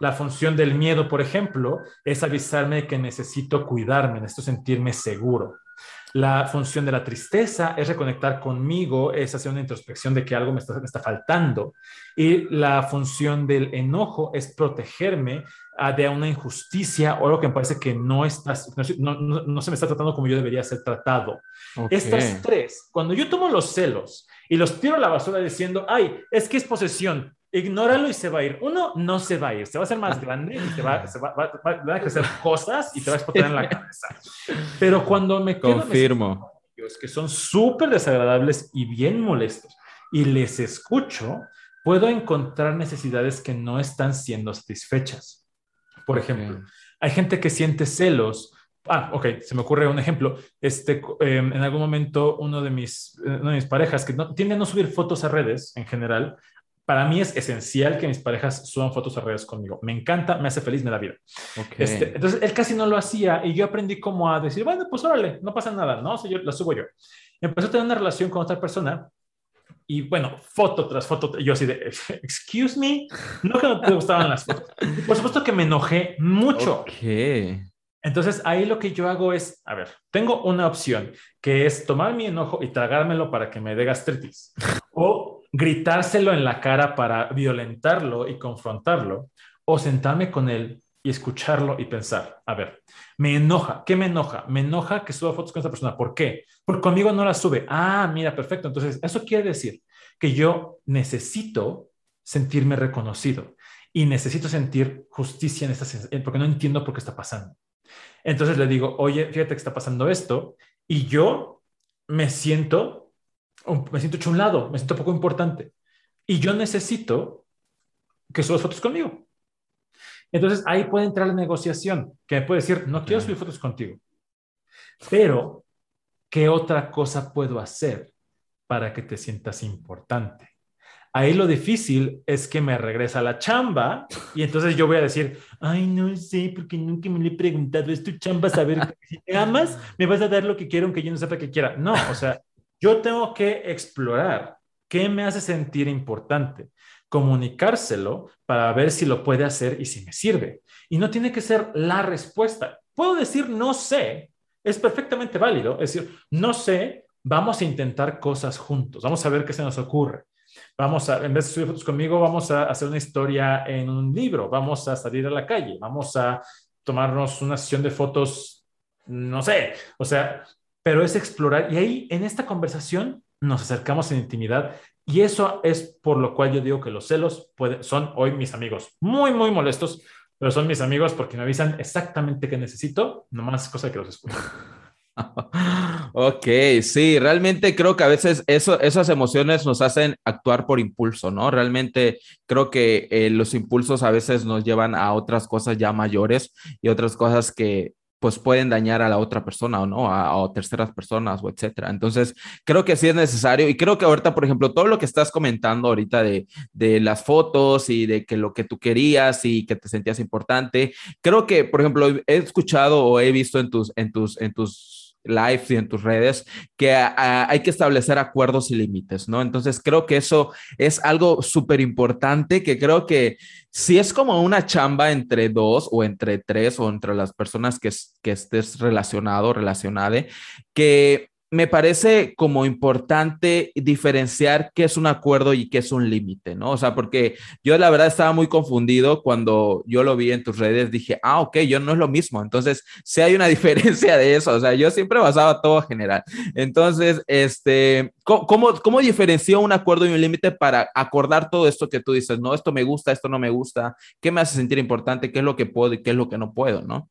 La función del miedo, por ejemplo, es avisarme que necesito cuidarme, necesito sentirme seguro. La función de la tristeza es reconectar conmigo, es hacer una introspección de que algo me está, faltando. Y la función del enojo es protegerme ah, de una injusticia o algo que me parece que no, estás, no, se me está tratando como yo debería ser tratado. Estas tres, cuando yo tomo los celos y los tiro a la basura diciendo, ay, es que es posesión, ignóralo y se va a ir. Uno no se va a ir, se va a hacer más grande y se va, se va, va, a crecer cosas y te va a explotar en la cabeza. Pero cuando me quedo... Confirmo. que son súper desagradables y bien molestos y les escucho, puedo encontrar necesidades que no están siendo satisfechas. Por ejemplo, hay gente que siente celos. Ah, ok, se me ocurre un ejemplo. Este, em, en algún momento, uno de mis, una de mis parejas que no, tiende a no subir fotos a redes en general, para mí es esencial que mis parejas suban fotos a redes conmigo. Me encanta, me hace feliz, me da vida. Este, entonces, él casi no lo hacía y yo aprendí como a decir, bueno, pues órale, no pasa nada, ¿no? O yo, la subo yo. Empezó a tener una relación con otra persona y bueno, foto tras foto, yo así de, excuse me, no que no te gustaban las fotos. por supuesto que me enojé mucho. Okay. Entonces ahí lo que yo hago es, a ver, tengo una opción que es tomar mi enojo y tragármelo para que me dé gastritis o gritárselo en la cara para violentarlo y confrontarlo o sentarme con él y escucharlo y pensar, a ver, me enoja, ¿qué me enoja? Me enoja que suba fotos con esa persona, ¿por qué? Porque conmigo no las sube. Ah, mira, perfecto. Entonces, eso quiere decir que yo necesito sentirme reconocido y necesito sentir justicia en esta sensación, porque no entiendo por qué está pasando. Entonces le digo, oye, fíjate que está pasando esto y yo me siento, me siento hecho un lado, me siento poco importante y yo necesito que subas fotos conmigo. Entonces ahí puede entrar la negociación, que me puede decir, no quiero subir fotos contigo, pero ¿qué otra cosa puedo hacer para que te sientas importante? Ahí lo difícil es que me regresa la chamba y entonces yo voy a decir, ay, no sé, porque nunca me lo he preguntado, es tu chamba saber si te amas, me vas a dar lo que quiero aunque yo no sepa que quiera. No, o sea, yo tengo que explorar qué me hace sentir importante comunicárselo para ver si lo puede hacer y si me sirve. Y no tiene que ser la respuesta. Puedo decir no sé, es perfectamente válido. Es decir, no sé, vamos a intentar cosas juntos, vamos a ver qué se nos ocurre. Vamos a, en vez de subir fotos conmigo, vamos a hacer una historia en un libro, vamos a salir a la calle, vamos a tomarnos una sesión de fotos, no sé, o sea, pero es explorar. Y ahí, en esta conversación, nos acercamos en intimidad y eso es por lo cual yo digo que los celos son hoy mis amigos. Muy, muy molestos, pero son mis amigos porque me avisan exactamente qué necesito, nomás cosa que los escucho. ok, sí, realmente creo que a veces esas emociones nos hacen actuar por impulso, ¿no? Realmente creo que eh, los impulsos a veces nos llevan a otras cosas ya mayores y otras cosas que pues pueden dañar a la otra persona o no, a, terceras personas o etcétera. Entonces, creo que sí es necesario y creo que ahorita, por ejemplo, todo lo que estás comentando ahorita de, de las fotos y de que lo que tú querías y que te sentías importante, creo que, por ejemplo, he escuchado o he visto en tus, en tus, en tus live y en tus redes, que hay que establecer acuerdos y límites, ¿no? Entonces creo que eso es algo súper importante que creo que si es como una chamba entre dos o entre tres o entre las personas que, que estés relacionado, relacionada, que me parece como importante diferenciar qué es un acuerdo y qué es un límite, ¿no? O sea, porque yo la verdad estaba muy confundido cuando yo lo vi en tus redes, dije, ah, ok, yo no es lo mismo. Entonces, si hay una diferencia de eso, o sea, yo siempre basaba todo general. Entonces, este, ¿cómo, cómo diferenció un acuerdo y un límite para acordar todo esto que tú dices, no, esto me gusta, esto no me gusta, qué me hace sentir importante, qué es lo que puedo y qué es lo que no puedo, ¿no?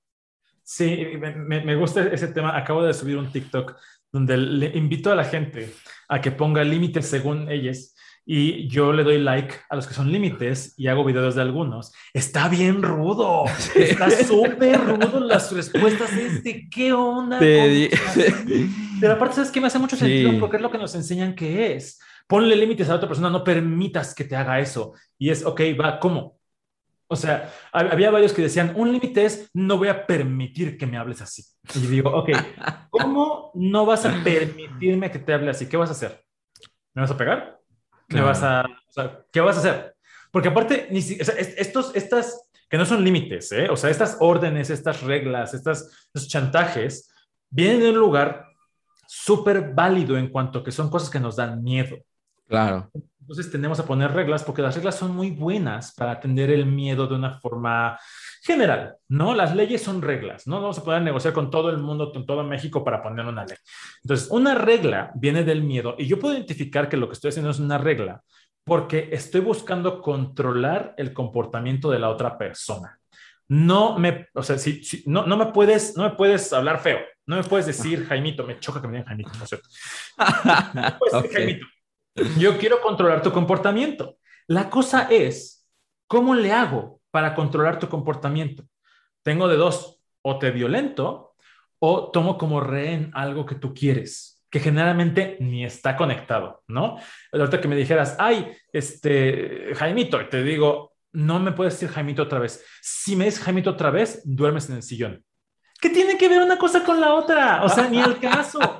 Sí, me, me gusta ese tema. Acabo de subir un TikTok donde le invito a la gente a que ponga límites según ellas y yo le doy like a los que son límites y hago videos de algunos. Está bien rudo, está súper rudo las respuestas de qué onda. Pero aparte, ¿sabes qué me hace mucho sentido? Porque es lo que nos enseñan que es. Ponle límites a la otra persona, no permitas que te haga eso. Y es, ok, va, ¿cómo? O sea, había varios que decían, un límite es, no voy a permitir que me hables así. Y digo, ok, ¿cómo no vas a permitirme que te hable así? ¿Qué vas a hacer? ¿Me vas a pegar? ¿Me vas a, ¿Qué vas a hacer? Porque aparte, ni o sea, estos, estas, que no son límites, ¿eh? o sea, estas órdenes, estas reglas, estas, estos chantajes, vienen de un lugar súper válido en cuanto que son cosas que nos dan miedo. Claro. Entonces tendemos a poner reglas porque las reglas son muy buenas para atender el miedo de una forma general, ¿no? Las leyes son reglas, ¿no? Vamos a poder negociar con todo el mundo, con todo México para poner una ley. Entonces, una regla viene del miedo y yo puedo identificar que lo que estoy haciendo es una regla porque estoy buscando controlar el comportamiento de la otra persona. No me, o sea, si, no, no, me puedes, no me puedes hablar feo, no me puedes decir Jaimito, me choca que me digan Jaimito, no sé. Jaimito. Yo quiero controlar tu comportamiento. La cosa es, ¿cómo le hago para controlar tu comportamiento? Tengo de dos, o te violento o tomo como rehén algo que tú quieres, que generalmente ni está conectado, ¿no? Ahorita que me dijeras, ay, este, Jaimito, te digo, no me puedes decir Jaimito otra vez. Si me dices Jaimito otra vez, duermes en el sillón. ¿Qué tiene que ver una cosa con la otra? O sea, ni el caso.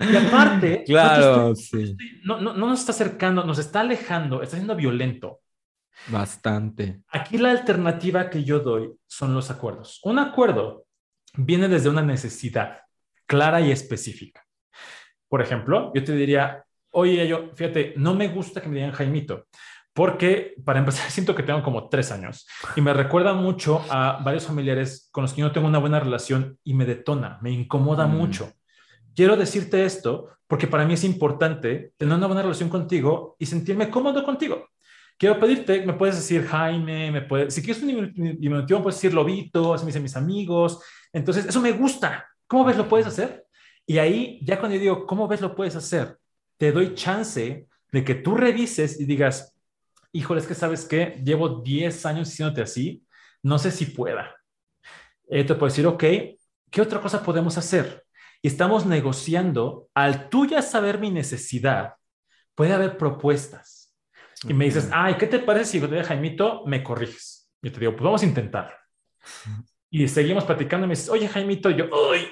Y aparte, claro, no, no, no, nos está acercando, nos está alejando, está siendo violento. Bastante. Aquí la alternativa que yo doy son los acuerdos. Un acuerdo viene desde una necesidad clara y específica. Por ejemplo, yo te diría, oye, yo, fíjate, no me gusta que me digan Jaimito, porque para empezar siento que tengo como tres años y me recuerda mucho a varios familiares con los que yo no tengo una buena relación y me detona, me incomoda mm. mucho. Quiero decirte esto porque para mí es importante tener una buena relación contigo y sentirme cómodo contigo. Quiero pedirte, me puedes decir Jaime, me puedes, si quieres un diminutivo, puedes decir Lobito, así me dicen mis amigos. Entonces, eso me gusta. ¿Cómo ves lo puedes hacer? Y ahí, ya cuando yo digo, ¿cómo ves lo puedes hacer? Te doy chance de que tú revises y digas, híjole, es que sabes qué, llevo 10 años diciéndote así, no sé si pueda. Eh, te puedo decir, ok, ¿qué otra cosa podemos hacer? Y estamos negociando, al tú ya saber mi necesidad, puede haber propuestas. Y me dices, ay, ¿qué te parece si te Jaimito me corriges? Y te digo, pues vamos a intentar. Y seguimos platicando y me dices, oye, Jaimito, yo, uy.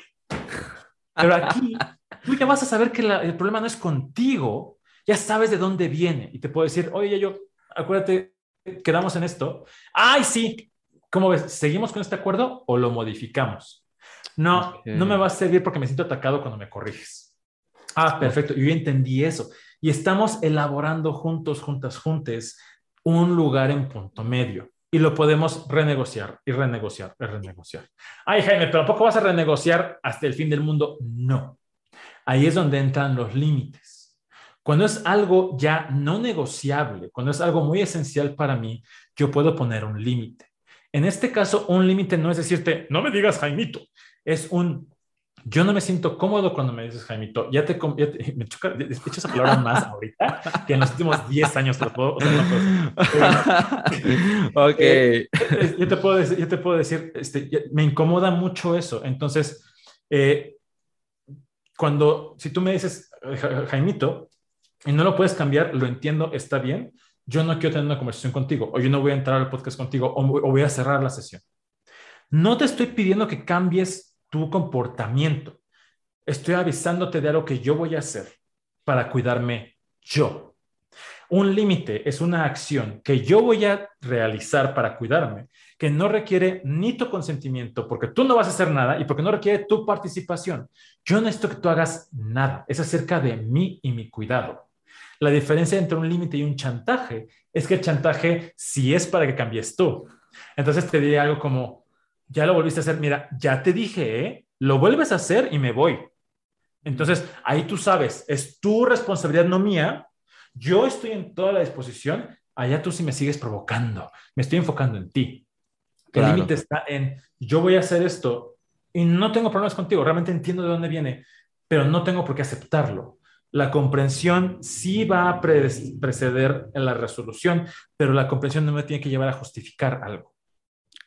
Pero aquí tú ya vas a saber que el problema no es contigo, ya sabes de dónde viene. Y te puedo decir, oye, yo, acuérdate, quedamos en esto. Ay, sí. ¿Cómo ves? ¿Seguimos con este acuerdo o lo modificamos? No, no me va a servir porque me siento atacado cuando me corriges. Ah, perfecto. Yo entendí eso. Y estamos elaborando juntos, juntas, juntes, un lugar en punto medio. Y lo podemos renegociar y renegociar y renegociar. Ay, Jaime, pero ¿tampoco vas a renegociar hasta el fin del mundo? No. Ahí es donde entran los límites. Cuando es algo ya no negociable, cuando es algo muy esencial para mí, yo puedo poner un límite. En este caso, un límite no es decirte, no me digas Jaimito, es un, yo no me siento cómodo cuando me dices Jaimito, ya te, me choca, de hecho esa palabra más ahorita que en los últimos 10 años te lo puedo, ok. Eh, yo te puedo decir, yo te puedo decir este, me incomoda mucho eso. Entonces, eh, cuando, si tú me dices Jaimito, y no lo puedes cambiar, lo entiendo, está bien. Yo no quiero tener una conversación contigo, o yo no voy a entrar al podcast contigo, o, voy a cerrar la sesión. No te estoy pidiendo que cambies tu comportamiento. Estoy avisándote de algo que yo voy a hacer para cuidarme yo. Un límite es una acción que yo voy a realizar para cuidarme, que no requiere ni tu consentimiento, porque tú no vas a hacer nada y porque no requiere tu participación. Yo no necesito que tú hagas nada. Es acerca de mí y mi cuidado. La diferencia entre un límite y un chantaje es que el chantaje sí es para que cambies tú. Entonces te diría algo como, ya lo volviste a hacer, mira, ya te dije, ¿eh? lo vuelves a hacer y me voy. Entonces, ahí tú sabes, es tu responsabilidad, no mía. Yo estoy en toda la disposición, allá tú sí me sigues provocando, me estoy enfocando en ti. El límite está en, yo voy a hacer esto y no tengo problemas contigo, realmente entiendo de dónde viene, pero no tengo por qué aceptarlo la comprensión sí va a preceder en la resolución, pero la comprensión no me tiene que llevar a justificar algo.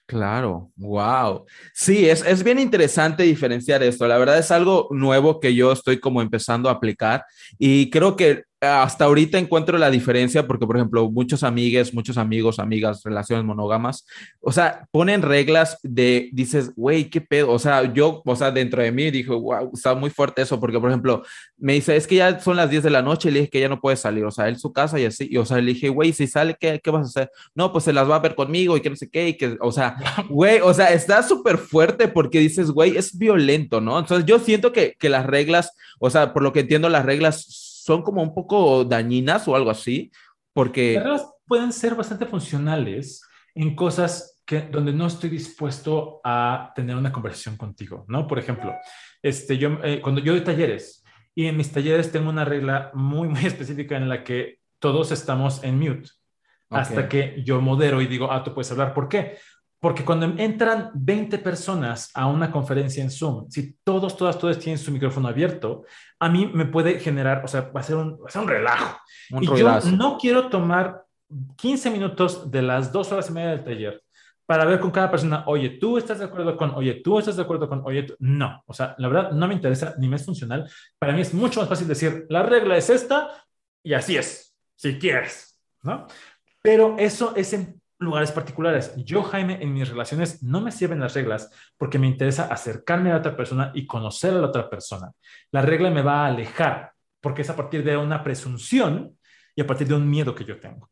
Claro, wow. Sí, es, es bien interesante diferenciar esto. La verdad es algo nuevo que yo estoy como empezando a aplicar y creo que hasta ahorita encuentro la diferencia porque, por ejemplo, muchos amigues, muchos amigos, amigas, relaciones monógamas, o sea, ponen reglas de, dices, güey, qué pedo. O sea, yo, o sea, dentro de mí dije, wow, está muy fuerte eso, porque, por ejemplo, me dice, es que ya son las 10 de la noche y le dije que ya no puede salir, o sea, él su casa y así, y, o sea, le dije, güey, si sale, ¿qué, ¿qué vas a hacer? No, pues se las va a ver conmigo y que no sé qué, y que, o sea, güey, o sea, está súper fuerte porque dices, güey, es violento, ¿no? Entonces yo siento que, que las reglas, o sea, por lo que entiendo, las reglas son como un poco dañinas o algo así, porque... Las reglas pueden ser bastante funcionales en cosas que, donde no estoy dispuesto a tener una conversación contigo, ¿no? Por ejemplo, este, yo, eh, cuando yo doy talleres y en mis talleres tengo una regla muy, muy específica en la que todos estamos en mute. Hasta que yo modero y digo, ah, tú puedes hablar. ¿Por qué? Porque cuando entran 20 personas a una conferencia en Zoom, si todos, todas, todos tienen su micrófono abierto, a mí me puede generar, o sea, va a ser un, un relajo. y yo no quiero tomar 15 minutos de las dos horas y media del taller para ver con cada persona, oye, tú estás de acuerdo con, oye, tú estás de acuerdo con, oye, no. O sea, la verdad no me interesa ni me es funcional. Para mí es mucho más fácil decir, la regla es esta y así es, si quieres, ¿no? Pero eso es en lugares particulares. Yo, Jaime, en mis relaciones no me sirven las reglas porque me interesa acercarme a la otra persona y conocer a la otra persona. La regla me va a alejar porque es a partir de una presunción y a partir de un miedo que yo tengo.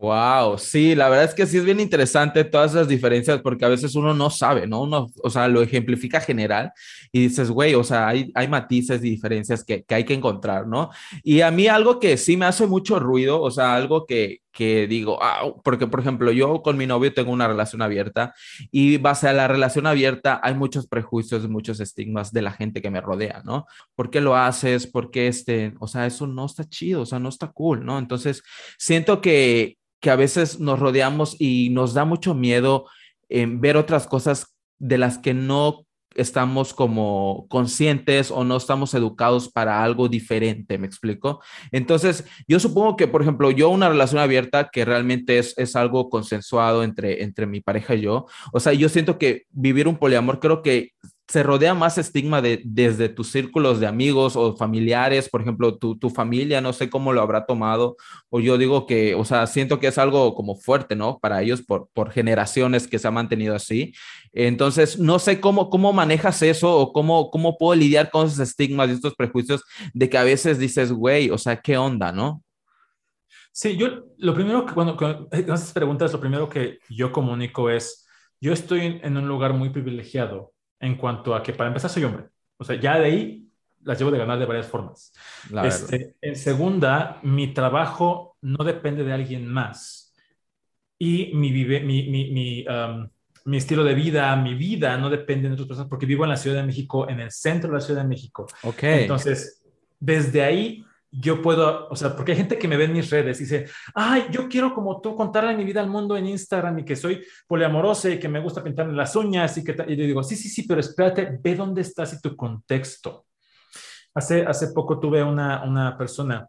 Wow, sí, la verdad es que sí es bien interesante todas esas diferencias porque a veces uno no sabe, ¿no? Uno, o sea, lo ejemplifica general y dices, güey, o sea, hay, hay matices y diferencias que, que, hay que encontrar, ¿no? Y a mí algo que sí me hace mucho ruido, o sea, algo que, que digo, ah, porque por ejemplo, yo con mi novio tengo una relación abierta y base a la relación abierta hay muchos prejuicios, muchos estigmas de la gente que me rodea, ¿no? ¿Por qué lo haces? ¿Por qué este? O sea, eso no está chido, o sea, no está cool, ¿no? Entonces, siento que que a veces nos rodeamos y nos da mucho miedo en ver otras cosas de las que no estamos como conscientes o no estamos educados para algo diferente, ¿me explico? Entonces, yo supongo que, por ejemplo, yo una relación abierta que realmente es, es algo consensuado entre, entre mi pareja y yo, o sea, yo siento que vivir un poliamor creo que se rodea más estigma de, desde tus círculos de amigos o familiares, por ejemplo, tu, tu, familia, no sé cómo lo habrá tomado, o yo digo que, o sea, siento que es algo como fuerte, ¿no? Para ellos por, por generaciones que se ha mantenido así. Entonces, no sé cómo, cómo manejas eso o cómo, cómo puedo lidiar con esos estigmas y estos prejuicios de que a veces dices, güey, o sea, ¿qué onda, no? Sí, yo lo primero que cuando, cuando esas preguntas, lo primero que yo comunico es, yo estoy en un lugar muy privilegiado en cuanto a que para empezar soy hombre. O sea, ya de ahí las llevo de ganar de varias formas. Este, en segunda, mi trabajo no depende de alguien más. Y mi, vive, mi, mi, mi, um, mi, estilo de vida, mi vida no depende de otras personas porque vivo en la Ciudad de México, en el centro de la Ciudad de México. Ok. Entonces, desde ahí yo puedo, o sea, porque hay gente que me ve en mis redes y dice, ay, yo quiero como tú contarle mi vida al mundo en Instagram y que soy poliamorosa y que me gusta pintarme las uñas y que, y yo digo, sí, sí, sí, pero espérate, ve dónde estás y tu contexto. Hace, hace poco tuve una, una persona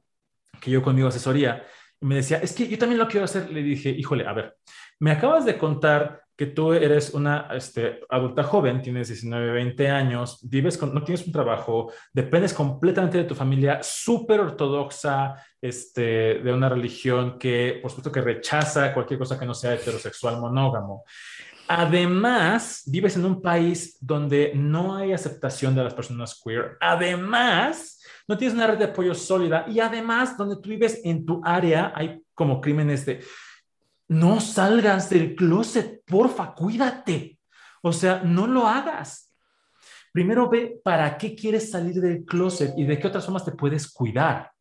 que yo conmigo asesoría y me decía, es que yo también lo quiero hacer. Le dije, híjole, a ver, me acabas de contar que tú eres una este, adulta joven, tienes 19, 20 años, vives con, no tienes un trabajo, dependes completamente de tu familia súper ortodoxa, este, de una religión que, por supuesto, que rechaza cualquier cosa que no sea heterosexual monógamo. Además, vives en un país donde no hay aceptación de las personas queer. Además, no tienes una red de apoyo sólida y además, donde tú vives en tu área, hay como crímenes de no salgas del closet, porfa, cuídate. O sea, no lo hagas. Primero ve para qué quieres salir del closet y de qué otras formas te puedes cuidar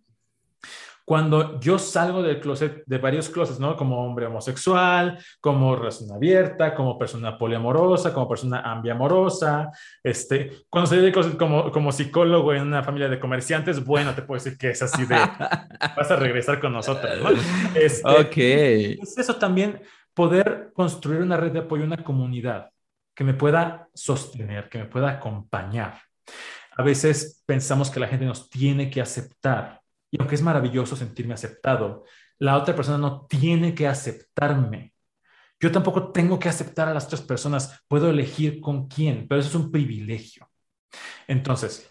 cuando yo salgo del closet, de varios closets, ¿no? Como hombre homosexual, como relación abierta, como persona poliamorosa, como persona ambiamorosa, este, cuando salí del closet como, como psicólogo en una familia de comerciantes, bueno, te puedo decir que es así de, vas a regresar con nosotros, ¿no? Este, ok. Es eso también, poder construir una red de apoyo, una comunidad que me pueda sostener, que me pueda acompañar. A veces pensamos que la gente nos tiene que aceptar y aunque es maravilloso sentirme aceptado, la otra persona no tiene que aceptarme. Yo tampoco tengo que aceptar a las otras personas. Puedo elegir con quién, pero eso es un privilegio. Entonces,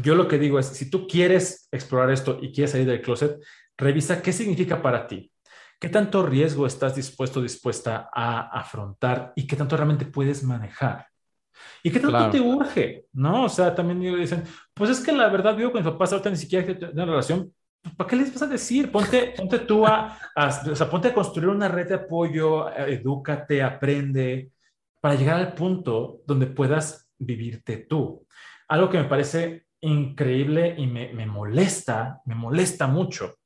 yo lo que digo es, si tú quieres explorar esto y quieres salir del closet, revisa qué significa para ti. ¿Qué tanto riesgo estás dispuesto, dispuesta a afrontar y qué tanto realmente puedes manejar? ¿Y qué tanto te urge? ¿No? O sea, también dicen, pues es que la verdad vivo con mis papás, ahorita ni siquiera hay una relación. Pues, ¿Para qué les vas a decir? Ponte, ponte tú a, o sea, ponte a construir una red de apoyo, eh, edúcate, aprende, para llegar al punto donde puedas vivirte tú. Algo que me parece increíble y me, me molesta, me molesta mucho,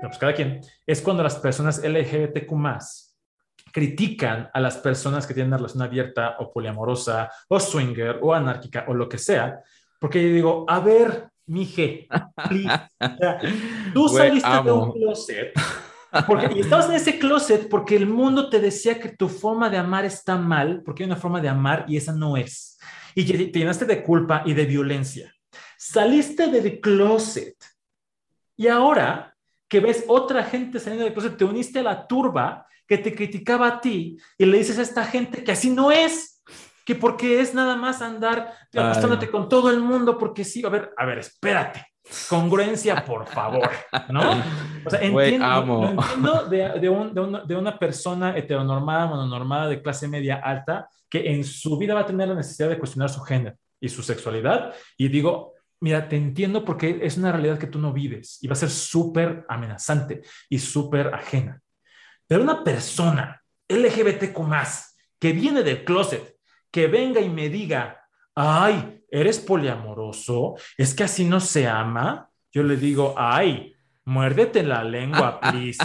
pues cada quien, es cuando las personas LGBTQ critican a las personas que tienen una relación abierta o poliamorosa o swinger o anárquica o lo que sea, porque yo digo, a ver, mije, please. tú saliste de un closet. Porque, y estabas en ese closet porque el mundo te decía que tu forma de amar está mal, porque hay una forma de amar y esa no es. Y te llenaste de culpa y de violencia. Saliste del closet y ahora que ves otra gente saliendo del closet, te uniste a la turba que te criticaba a ti y le dices a esta gente que así no es, que porque es nada más andar acostándote con todo el mundo, porque sí, a ver, a ver, espérate. Congruencia, por favor, ¿no? O sea, entiendo, de, de, un, de, una, de, una, persona heteronormada, mononormada, de clase media alta, que en su vida va a tener la necesidad de cuestionar su género y su sexualidad. Y digo, mira, te entiendo porque es una realidad que tú no vives y va a ser súper amenazante y súper ajena. Pero una persona LGBTQ más que viene del closet, que venga y me diga, ay, eres poliamoroso, es que así no se ama, yo le digo, ay, muérdete la lengua, please.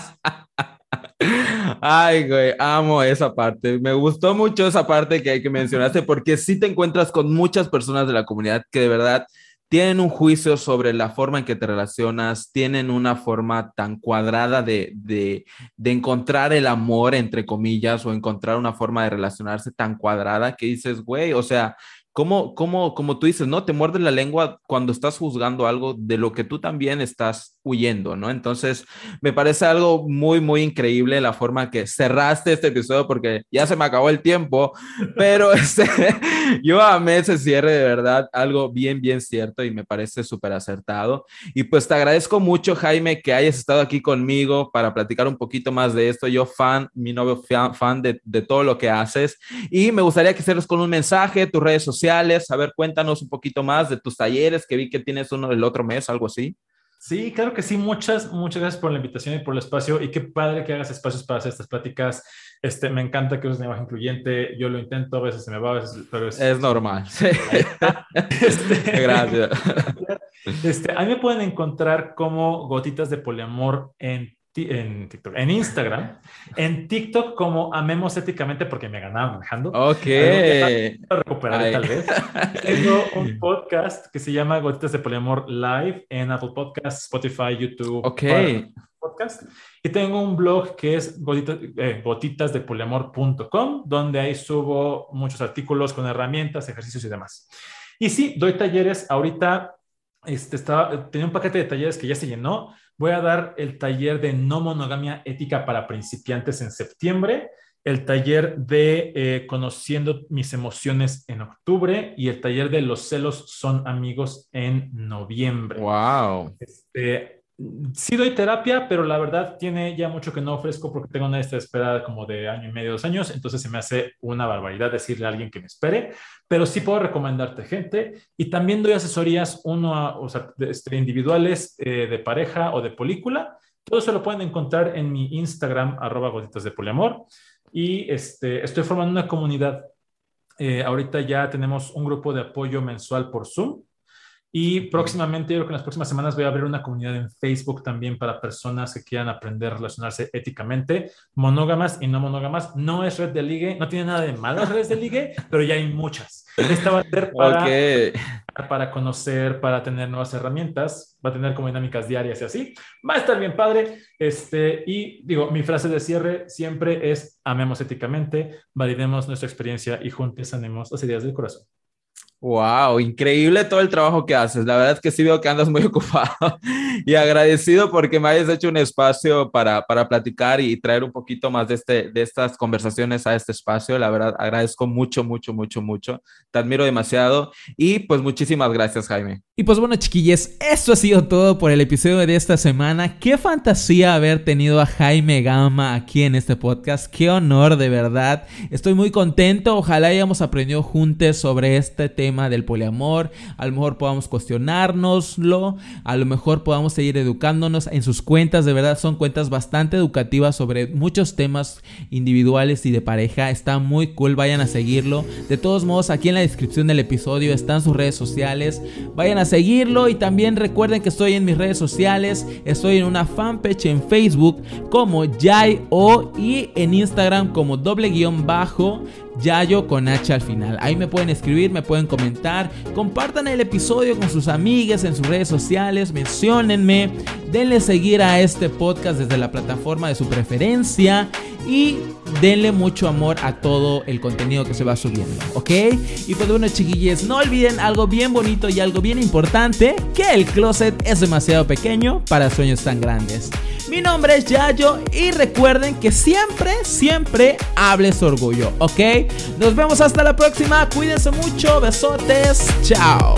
Ay, güey, amo esa parte. Me gustó mucho esa parte que, que mencionaste porque sí te encuentras con muchas personas de la comunidad que de verdad tienen un juicio sobre la forma en que te relacionas, tienen una forma tan cuadrada de, de, de, encontrar el amor, entre comillas, o encontrar una forma de relacionarse tan cuadrada que dices, güey, o sea, ¿Cómo, cómo, como tú dices, no? Te muerde la lengua cuando estás juzgando algo de lo que tú también estás huyendo, ¿no? Entonces, me parece algo muy, muy increíble la forma que cerraste este episodio porque ya se me acabó el tiempo, pero este, yo amé ese cierre de verdad, algo bien, bien cierto y me parece súper acertado. Y pues te agradezco mucho, Jaime, que hayas estado aquí conmigo para platicar un poquito más de esto. Yo fan, mi novio fan, de, de todo lo que haces y me gustaría que cierres con un mensaje, tus redes sociales a ver, cuéntanos un poquito más de tus talleres, que vi que tienes uno del otro mes, algo así. Sí, claro que sí. Muchas, muchas gracias por la invitación y por el espacio. Y qué padre que hagas espacios para hacer estas pláticas. Este, me encanta que uses lenguaje incluyente. Yo lo intento, a veces se me va, a veces, pero es, es normal. Este, gracias. Este, a mí me pueden encontrar como gotitas de poliamor en en TikTok, en Instagram, en TikTok como amemos éticamente porque me ganaba manejando. Ok. Recuperaré tal vez. Tengo un podcast que se llama Gotitas de Poliamor Live en Apple Podcasts, Spotify, YouTube. Ok. Podcast. Y tengo un blog que es eh, gotitasdepoliamor.com, donde ahí subo muchos artículos con herramientas, ejercicios y demás. Y sí, doy talleres. Ahorita este, estaba, tenía un paquete de talleres que ya se llenó Voy a dar el taller de no monogamia ética para principiantes en septiembre, el taller de eh, conociendo mis emociones en octubre y el taller de los celos son amigos en noviembre. Wow. Este, sí doy terapia, pero la verdad tiene ya mucho que no ofrezco porque tengo una de espera como de año y medio, dos años, entonces se me hace una barbaridad decirle a alguien que me espere, pero sí puedo recomendarte gente y también doy asesorías, uno, o sea, este, individuales eh, de pareja o de película. Todo eso lo pueden encontrar en mi Instagram, arroba gotitas de. Y este, estoy formando una comunidad. Eh, ahorita ya tenemos un grupo de apoyo mensual por Zoom y próximamente, yo creo que en las próximas semanas voy a abrir una comunidad en Facebook también para personas que quieran aprender a relacionarse éticamente, monógamas y no monógamas. No es red de ligue, no tiene nada de malo redes de ligue, pero ya hay muchas. Esta va a ser para, para conocer, para tener nuevas herramientas, va a tener como dinámicas diarias y así. Va a estar bien padre. Este, y digo, mi frase de cierre siempre es, amemos éticamente, validemos nuestra experiencia y juntos sanemos las ideas del corazón. Wow, increíble todo el trabajo que haces. La verdad es que sí veo que andas muy ocupado y agradecido porque me hayas hecho un espacio para, para platicar y traer un poquito más de, este, de estas conversaciones a este espacio. La verdad, agradezco mucho, mucho, mucho, mucho. Te admiro demasiado y pues muchísimas gracias, Jaime. Y pues bueno, chiquillos, esto ha sido todo por el episodio de esta semana. Qué fantasía haber tenido a Jaime Gama aquí en este podcast. Qué honor, de verdad. Estoy muy contento. Ojalá hayamos aprendido juntos sobre este tema del poliamor, a lo mejor podamos cuestionárnoslo, a lo mejor podamos seguir educándonos en sus cuentas, de verdad son cuentas bastante educativas sobre muchos temas individuales y de pareja, está muy cool, vayan a seguirlo. De todos modos, aquí en la descripción del episodio están sus redes sociales, vayan a seguirlo y también recuerden que estoy en mis redes sociales, estoy en una fanpage en Facebook como Jai-O y en Instagram como doble guion bajo Yayo con H al final. Ahí me pueden escribir, me pueden comentar, compartan el episodio con sus amigas en sus redes sociales, menciónenme, denle seguir a este podcast desde la plataforma de su preferencia y denle mucho amor a todo el contenido que se va subiendo, ¿ok? Y pues bueno, chiquillos, no olviden algo bien bonito y algo bien importante, que el closet es demasiado pequeño para sueños tan grandes. Mi nombre es Yayo y recuerden que siempre, siempre hables orgullo, ¿ok? Nos vemos hasta la próxima, cuídense mucho, besotes, chao.